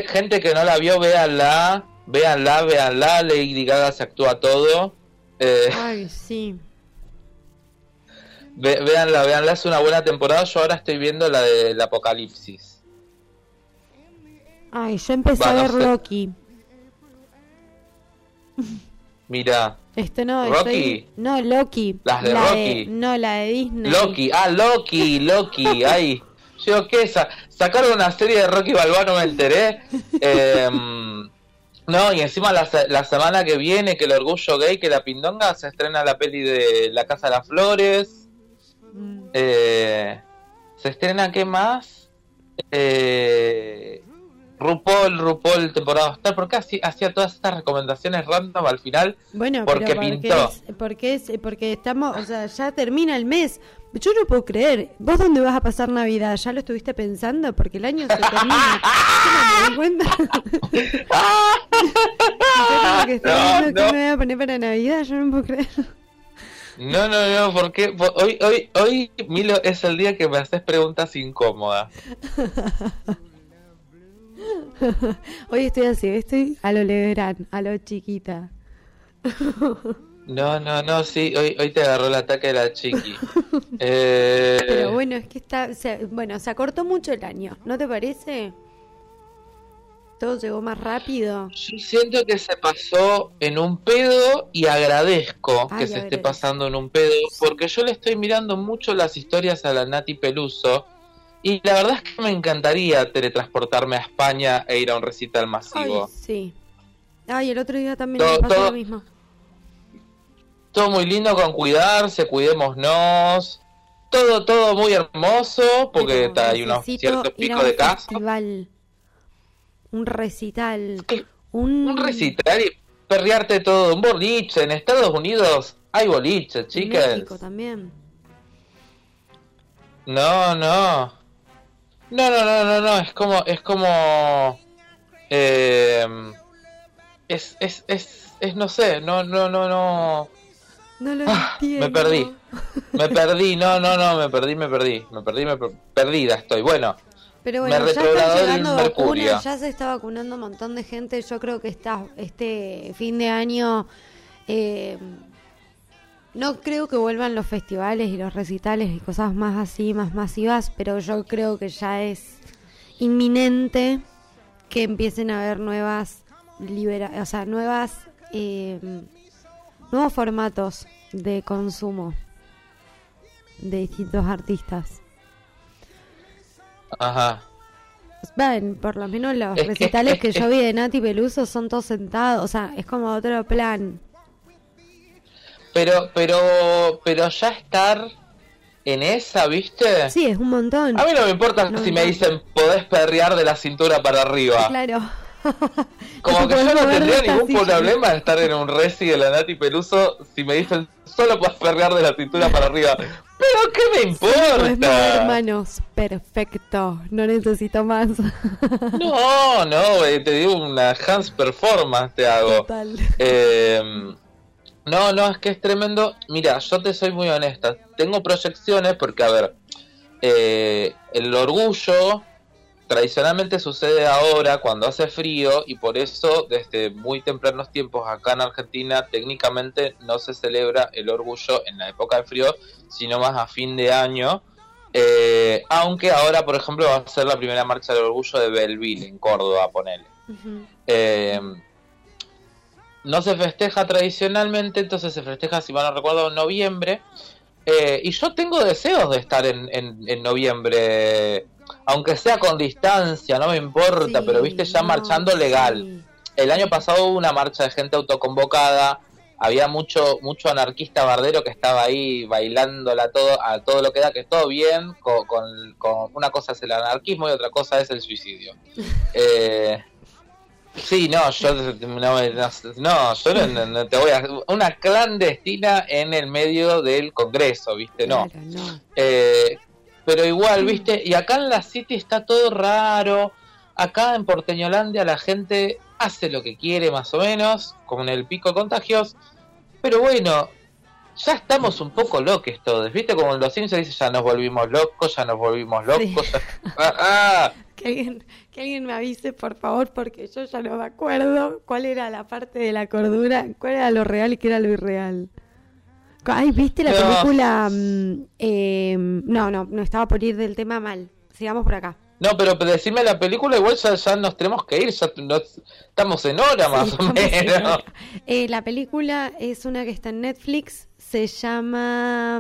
gente que no la vio, véanla. Véanla, véanla. Lady Gaga se actúa todo. Eh, ay, sí. Ve- véanla, véanla. Es una buena temporada. Yo ahora estoy viendo la del Apocalipsis. Ay, yo empecé Va, a no ver sé. Loki. Mira. Esto no, ¿Rocky? estoy- no, Loki. Las de La Rocky. no, la de Disney. Loki, ah, Loki, Loki, [LAUGHS] ay. Yo qué, Sa- sacaron una serie de Rocky Balboa, no me enteré. Em, no, y encima la, se- la semana que viene, que el orgullo gay, que la pindonga, se estrena la peli de La Casa de las Flores. Eh, se estrena, ¿qué más? Eh, RuPaul, RuPaul, temporada Star. ¿Por qué hacía, todas estas recomendaciones random al final? Bueno, Porque porque pintó. es, porque es, porque estamos, o sea, ya termina el mes. Yo no puedo creer. ¿Vos dónde vas a pasar Navidad? ¿Ya lo estuviste pensando? Porque el año se termina. [LAUGHS] No cuenta. [LAUGHS] Yo que estaba No, viendo no. qué me voy a poner para Navidad. Yo no puedo creer. No, no, no, porque hoy, hoy, hoy, Milo, es el día que me haces preguntas incómodas. [LAUGHS] Hoy estoy así, estoy a lo Legrand, a lo chiquita. No, no, no, sí, hoy, hoy te agarró el ataque de la chiqui. [LAUGHS] Eh, Pero bueno, es que está, se- bueno, se acortó mucho el año, ¿no te parece? Todo llegó más rápido. Yo siento que se pasó en un pedo y agradezco Ay, que se esté pasando en un pedo, porque yo le estoy mirando mucho las historias a la Nati Peluso y la verdad es que me encantaría teletransportarme a España e ir a un recital Ay, masivo. sí. Ay, el otro día también Todo- me pasó todo- lo mismo. Todo muy lindo con cuidarse, cuidémonos. Todo, todo muy hermoso, porque Pero está, hay unos ciertos picos de festival, un recital, un, Un recital y perrearte todo. Un boliche. En Estados Unidos hay boliches, en chicas. México también. No, no. No, no, no, no, no. Es como, es como. eh, es, es, es, es, no sé. No, no, no, no. No lo Ah, entiendo. me perdí. Me perdí. No, no, no. Me perdí, me perdí. Me perdí, me per- perdida estoy. Bueno. Pero Me bueno, ya el llegando vacunas, ya se está vacunando un montón de gente. Yo creo que está, este fin de año eh, no creo que vuelvan los festivales y los recitales y cosas más así, más masivas, pero yo creo que ya es inminente que empiecen a haber nuevas libera o sea, nuevas eh, nuevos formatos de consumo de distintos artistas. Ajá. Ven, por lo menos los Es recitales es que, que- yo vi de Nati Peluso son todos sentados, o sea, es como otro plan. Pero, pero, pero ya estar en esa, ¿viste? Sí, es un montón. A mí no me importa No, si no. me dicen podés perrear de la cintura para arriba. Claro. [LAUGHS] Como que yo no tendría ningún problema en estar en un reci de la Nati Peluso si me dicen solo puedes perrear de la cintura para arriba. Pero ¿qué me Podés mover importa? manos. Perfecto. No necesito más. [LAUGHS] No, no, eh, te digo una Hans Performance te hago. Total. Eh, no, no, es que es tremendo. Mira, yo te soy muy honesta. Tengo proyecciones porque, a ver, eh, el orgullo tradicionalmente sucede ahora cuando hace frío y por eso desde muy tempranos tiempos acá en Argentina técnicamente no se celebra el orgullo en la época de frío, sino más a fin de año. Eh, aunque ahora, por ejemplo, va a ser la primera marcha del orgullo de Belleville, en Córdoba, ponele. Eh, no se festeja tradicionalmente, entonces se festeja, si mal no recuerdo, en noviembre. Eh, y yo tengo deseos de estar en, en- en noviembre, aunque sea con distancia, no me importa, Sí, pero viste, ya no, marchando legal. sí. El año pasado hubo una marcha de gente autoconvocada, había mucho mucho anarquista bardero que estaba ahí bailándola todo, a todo lo que da, que todo bien, con, con- con- una cosa es el anarquismo y otra cosa es el suicidio. [LAUGHS] Eh, sí, no, yo no, no, no, yo no, no te voy a... Una clandestina en el medio del Congreso, ¿viste? No. Claro, no. Eh, pero igual, ¿viste? Y acá en la City está todo raro. Acá en Porteñolandia la gente hace lo que quiere más o menos, como en el pico de contagios. Pero bueno, ya estamos un poco locos todos. ¿Viste? Como en los Simpsons dice, ya nos volvimos locos, ya nos volvimos locos. ya- [LAUGHS] Ah, ah. Que alguien, que alguien me avise, por favor, porque yo ya no me acuerdo cuál era la parte de la cordura, cuál era lo real y qué era lo irreal. Ay, ¿viste la película? eh, no, no, no estaba por ir del tema mal. Sigamos por acá. No, pero decime la película, igual ya, ya nos tenemos que ir, ya estamos en hora más Sí, o menos. Eh, la película es una que está en Netflix, se llama...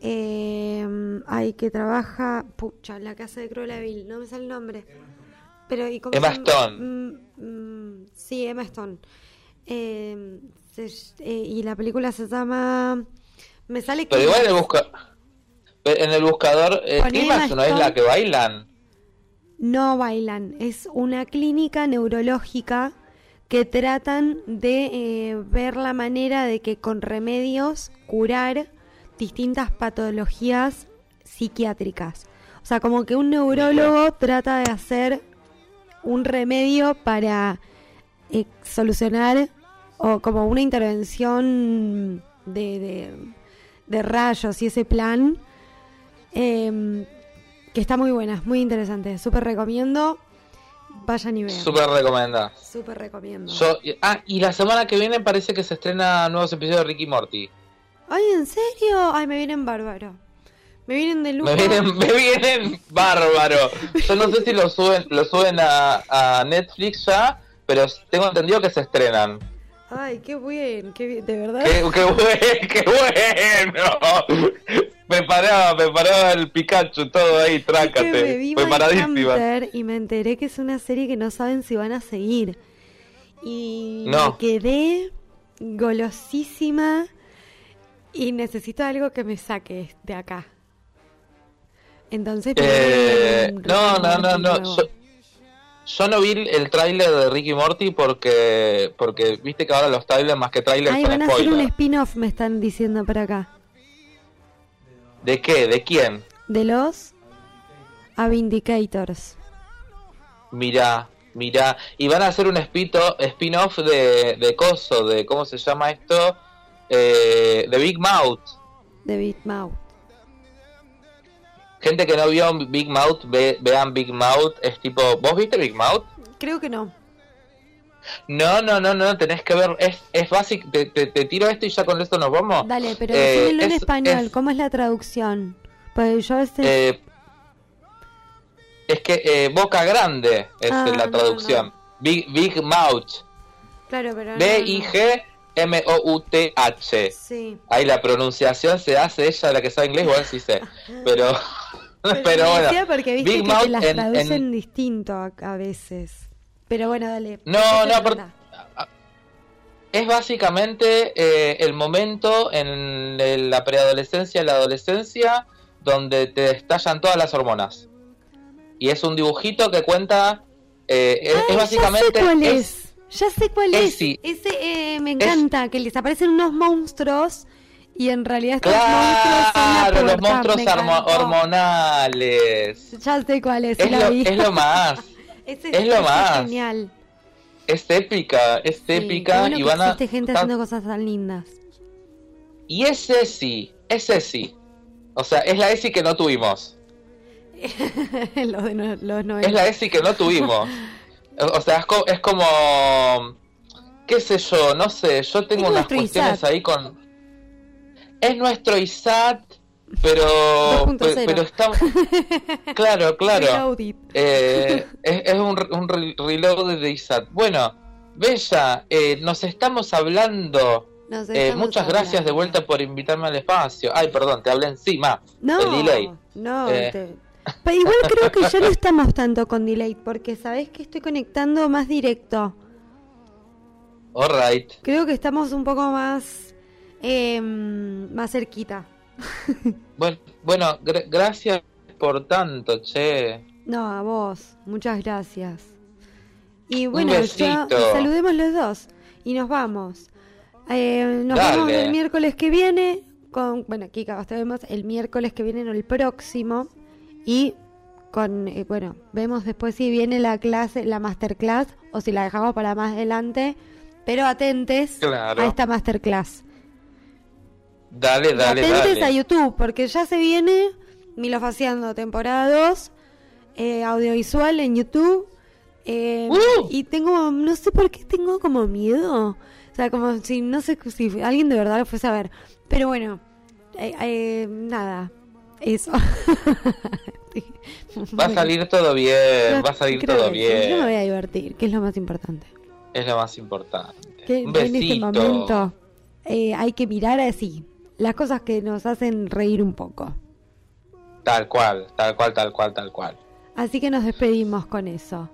eh, ay, que trabaja... Pucha, la casa de Vil, no me sale el nombre. Pero, ¿y cómo Emma? Stone. Mm, mm, sí, Emma Stone. Eh, se- eh, y la película se llama... Me sale Pero que... igual en el, busca... en el buscador, eh, Climax no es Emma la que bailan. No bailan, es una clínica neurológica que tratan de eh, ver la manera de que con remedios curar distintas patologías psiquiátricas. O sea, como que un neurólogo trata de hacer un remedio para eh, solucionar o como una intervención de, de, de rayos y ese plan. em, que está muy buena, muy interesante. Súper recomiendo. Vayan y vean. Súper recomendada. Súper recomiendo. Yo, ah, y la semana que viene parece que se estrena nuevos episodios de Ricky Morty. Ay, ¿en serio? Ay, me vienen bárbaro. Me vienen de lujo. Me vienen, [LAUGHS] me vienen bárbaro. Yo no sé si lo suben, lo suben a, a Netflix ya, pero tengo entendido que se estrenan. Ay, qué bien, qué bien, de verdad. ¡Qué, qué, buen- [LAUGHS] qué bueno! Me paraba, me paraba el Pikachu todo ahí, Es que me trácate. vi Preparadísima. Mindhunter y me enteré que es una serie que no saben si van a seguir. Y No. me quedé golosísima y necesito algo que me saque de acá. Entonces, Eh, no, no, no, no. Yo, yo no vi el tráiler de Ricky Morty porque porque viste que ahora los trailers más que trailers Ay, son van a hacer un spin-off, me están diciendo por acá. ¿De qué? ¿De quién? De los a Vindicators. Mirá, mirá. Y van a hacer un spin-off de, de Coso, de ¿cómo se llama esto? Eh, de Big Mouth. De Big Mouth. Gente que no vio Big Mouth, ve- vean Big Mouth. Es tipo, ¿vos viste Big Mouth? Creo que no. No, no, no, no, tenés que ver. Es, es básico. Te, te, te tiro esto y ya con esto nos vamos. Dale, pero Eh, decímelo en es- español. es- ¿Cómo es la traducción? Pues yo veces... Eh, es que eh, Boca Grande es Ah, la no, traducción. Big, Big Mouth. claro, pero... no, B-I-G-M-O-U-T-H. Sí. Ahí la pronunciación se hace ella, la que sabe inglés, igual sí sé. Pero, pero, me bueno. porque viste Big que Mouth te las en- traducen en- distinto a, a veces. Pero bueno, dale. No, ¿de qué no, por-? Es básicamente eh, el momento en la preadolescencia y la adolescencia donde te estallan todas las hormonas. Y es un dibujito que cuenta. eh, es, Ay, es básicamente. Ya sé cuál es- es. Ya sé cuál es- es. sí. Ese eh, me encanta, que les aparecen unos monstruos y en realidad estos Claro, los monstruos son la monstruos hormo- encantó. hormonales. Ya sé cuál es. Es lo, es lo más. [LAUGHS] Es lo más. genial. Es épica, es Sí, épica bueno y van a. existe gente tan- haciendo cosas tan lindas. Y ese sí, ese sí. O sea, es la ESI que no tuvimos. [LAUGHS] los de no- los 90. Es la ESI que no tuvimos. [LAUGHS] O sea, es, co- es como. ¿Qué sé yo? No sé. Yo tengo Es unas cuestiones ahí con. Es nuestro ISAT, pero. 2.0. [LAUGHS] pe- Pero está. [LAUGHS] Claro, claro. Eh, es, es un, un re- reload de ISAT. Bueno, Bella, eh, nos estamos hablando. Nos Eh, estamos muchas gracias de vuelta por invitarme al espacio. Ay, perdón, te hablé encima. No, el delay. no. Eh. te- Pero igual creo que ya no [LAUGHS] estamos tanto con delay, porque sabés que estoy conectando más directo. Alright. Creo que estamos un poco más, eh, más cerquita. [LAUGHS] Bueno, bueno gra- gracias por tanto, che. No, a vos. Muchas gracias. Y bueno, ya saludemos los dos y nos vamos. Eh, nos Dale. vemos el miércoles que viene con, bueno, Kika, hasta vemos el miércoles que viene, no el próximo. Y con, eh, bueno, vemos después si viene la clase, la masterclass o si la dejamos para más adelante. Pero atentes Claro. a esta masterclass. Dale, dale, atentes a dale. YouTube, porque ya se viene Milofaciando temporada 2, eh, audiovisual en YouTube. eh, ¡Uh! Y tengo, no sé por qué tengo como miedo. O sea, como si, no sé si alguien de verdad lo fuese a ver. Pero bueno, eh, eh, nada, eso. [LAUGHS] Va a salir todo bien, va a salir Creo todo sí, Yo me voy bien. a divertir, que es lo más importante. Es lo más importante. Que Un en este besito. momento eh, hay que mirar así, las cosas que nos hacen reír un poco. Tal cual, tal cual, tal cual, tal cual. Así que nos despedimos con eso.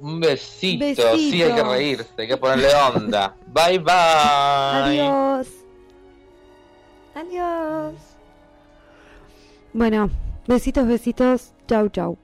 Un besito. Besitos. Sí, hay que reírse, hay que ponerle onda. [LAUGHS] Bye, bye. Adiós. Adiós. Bueno, besitos, besitos. Chau, chau.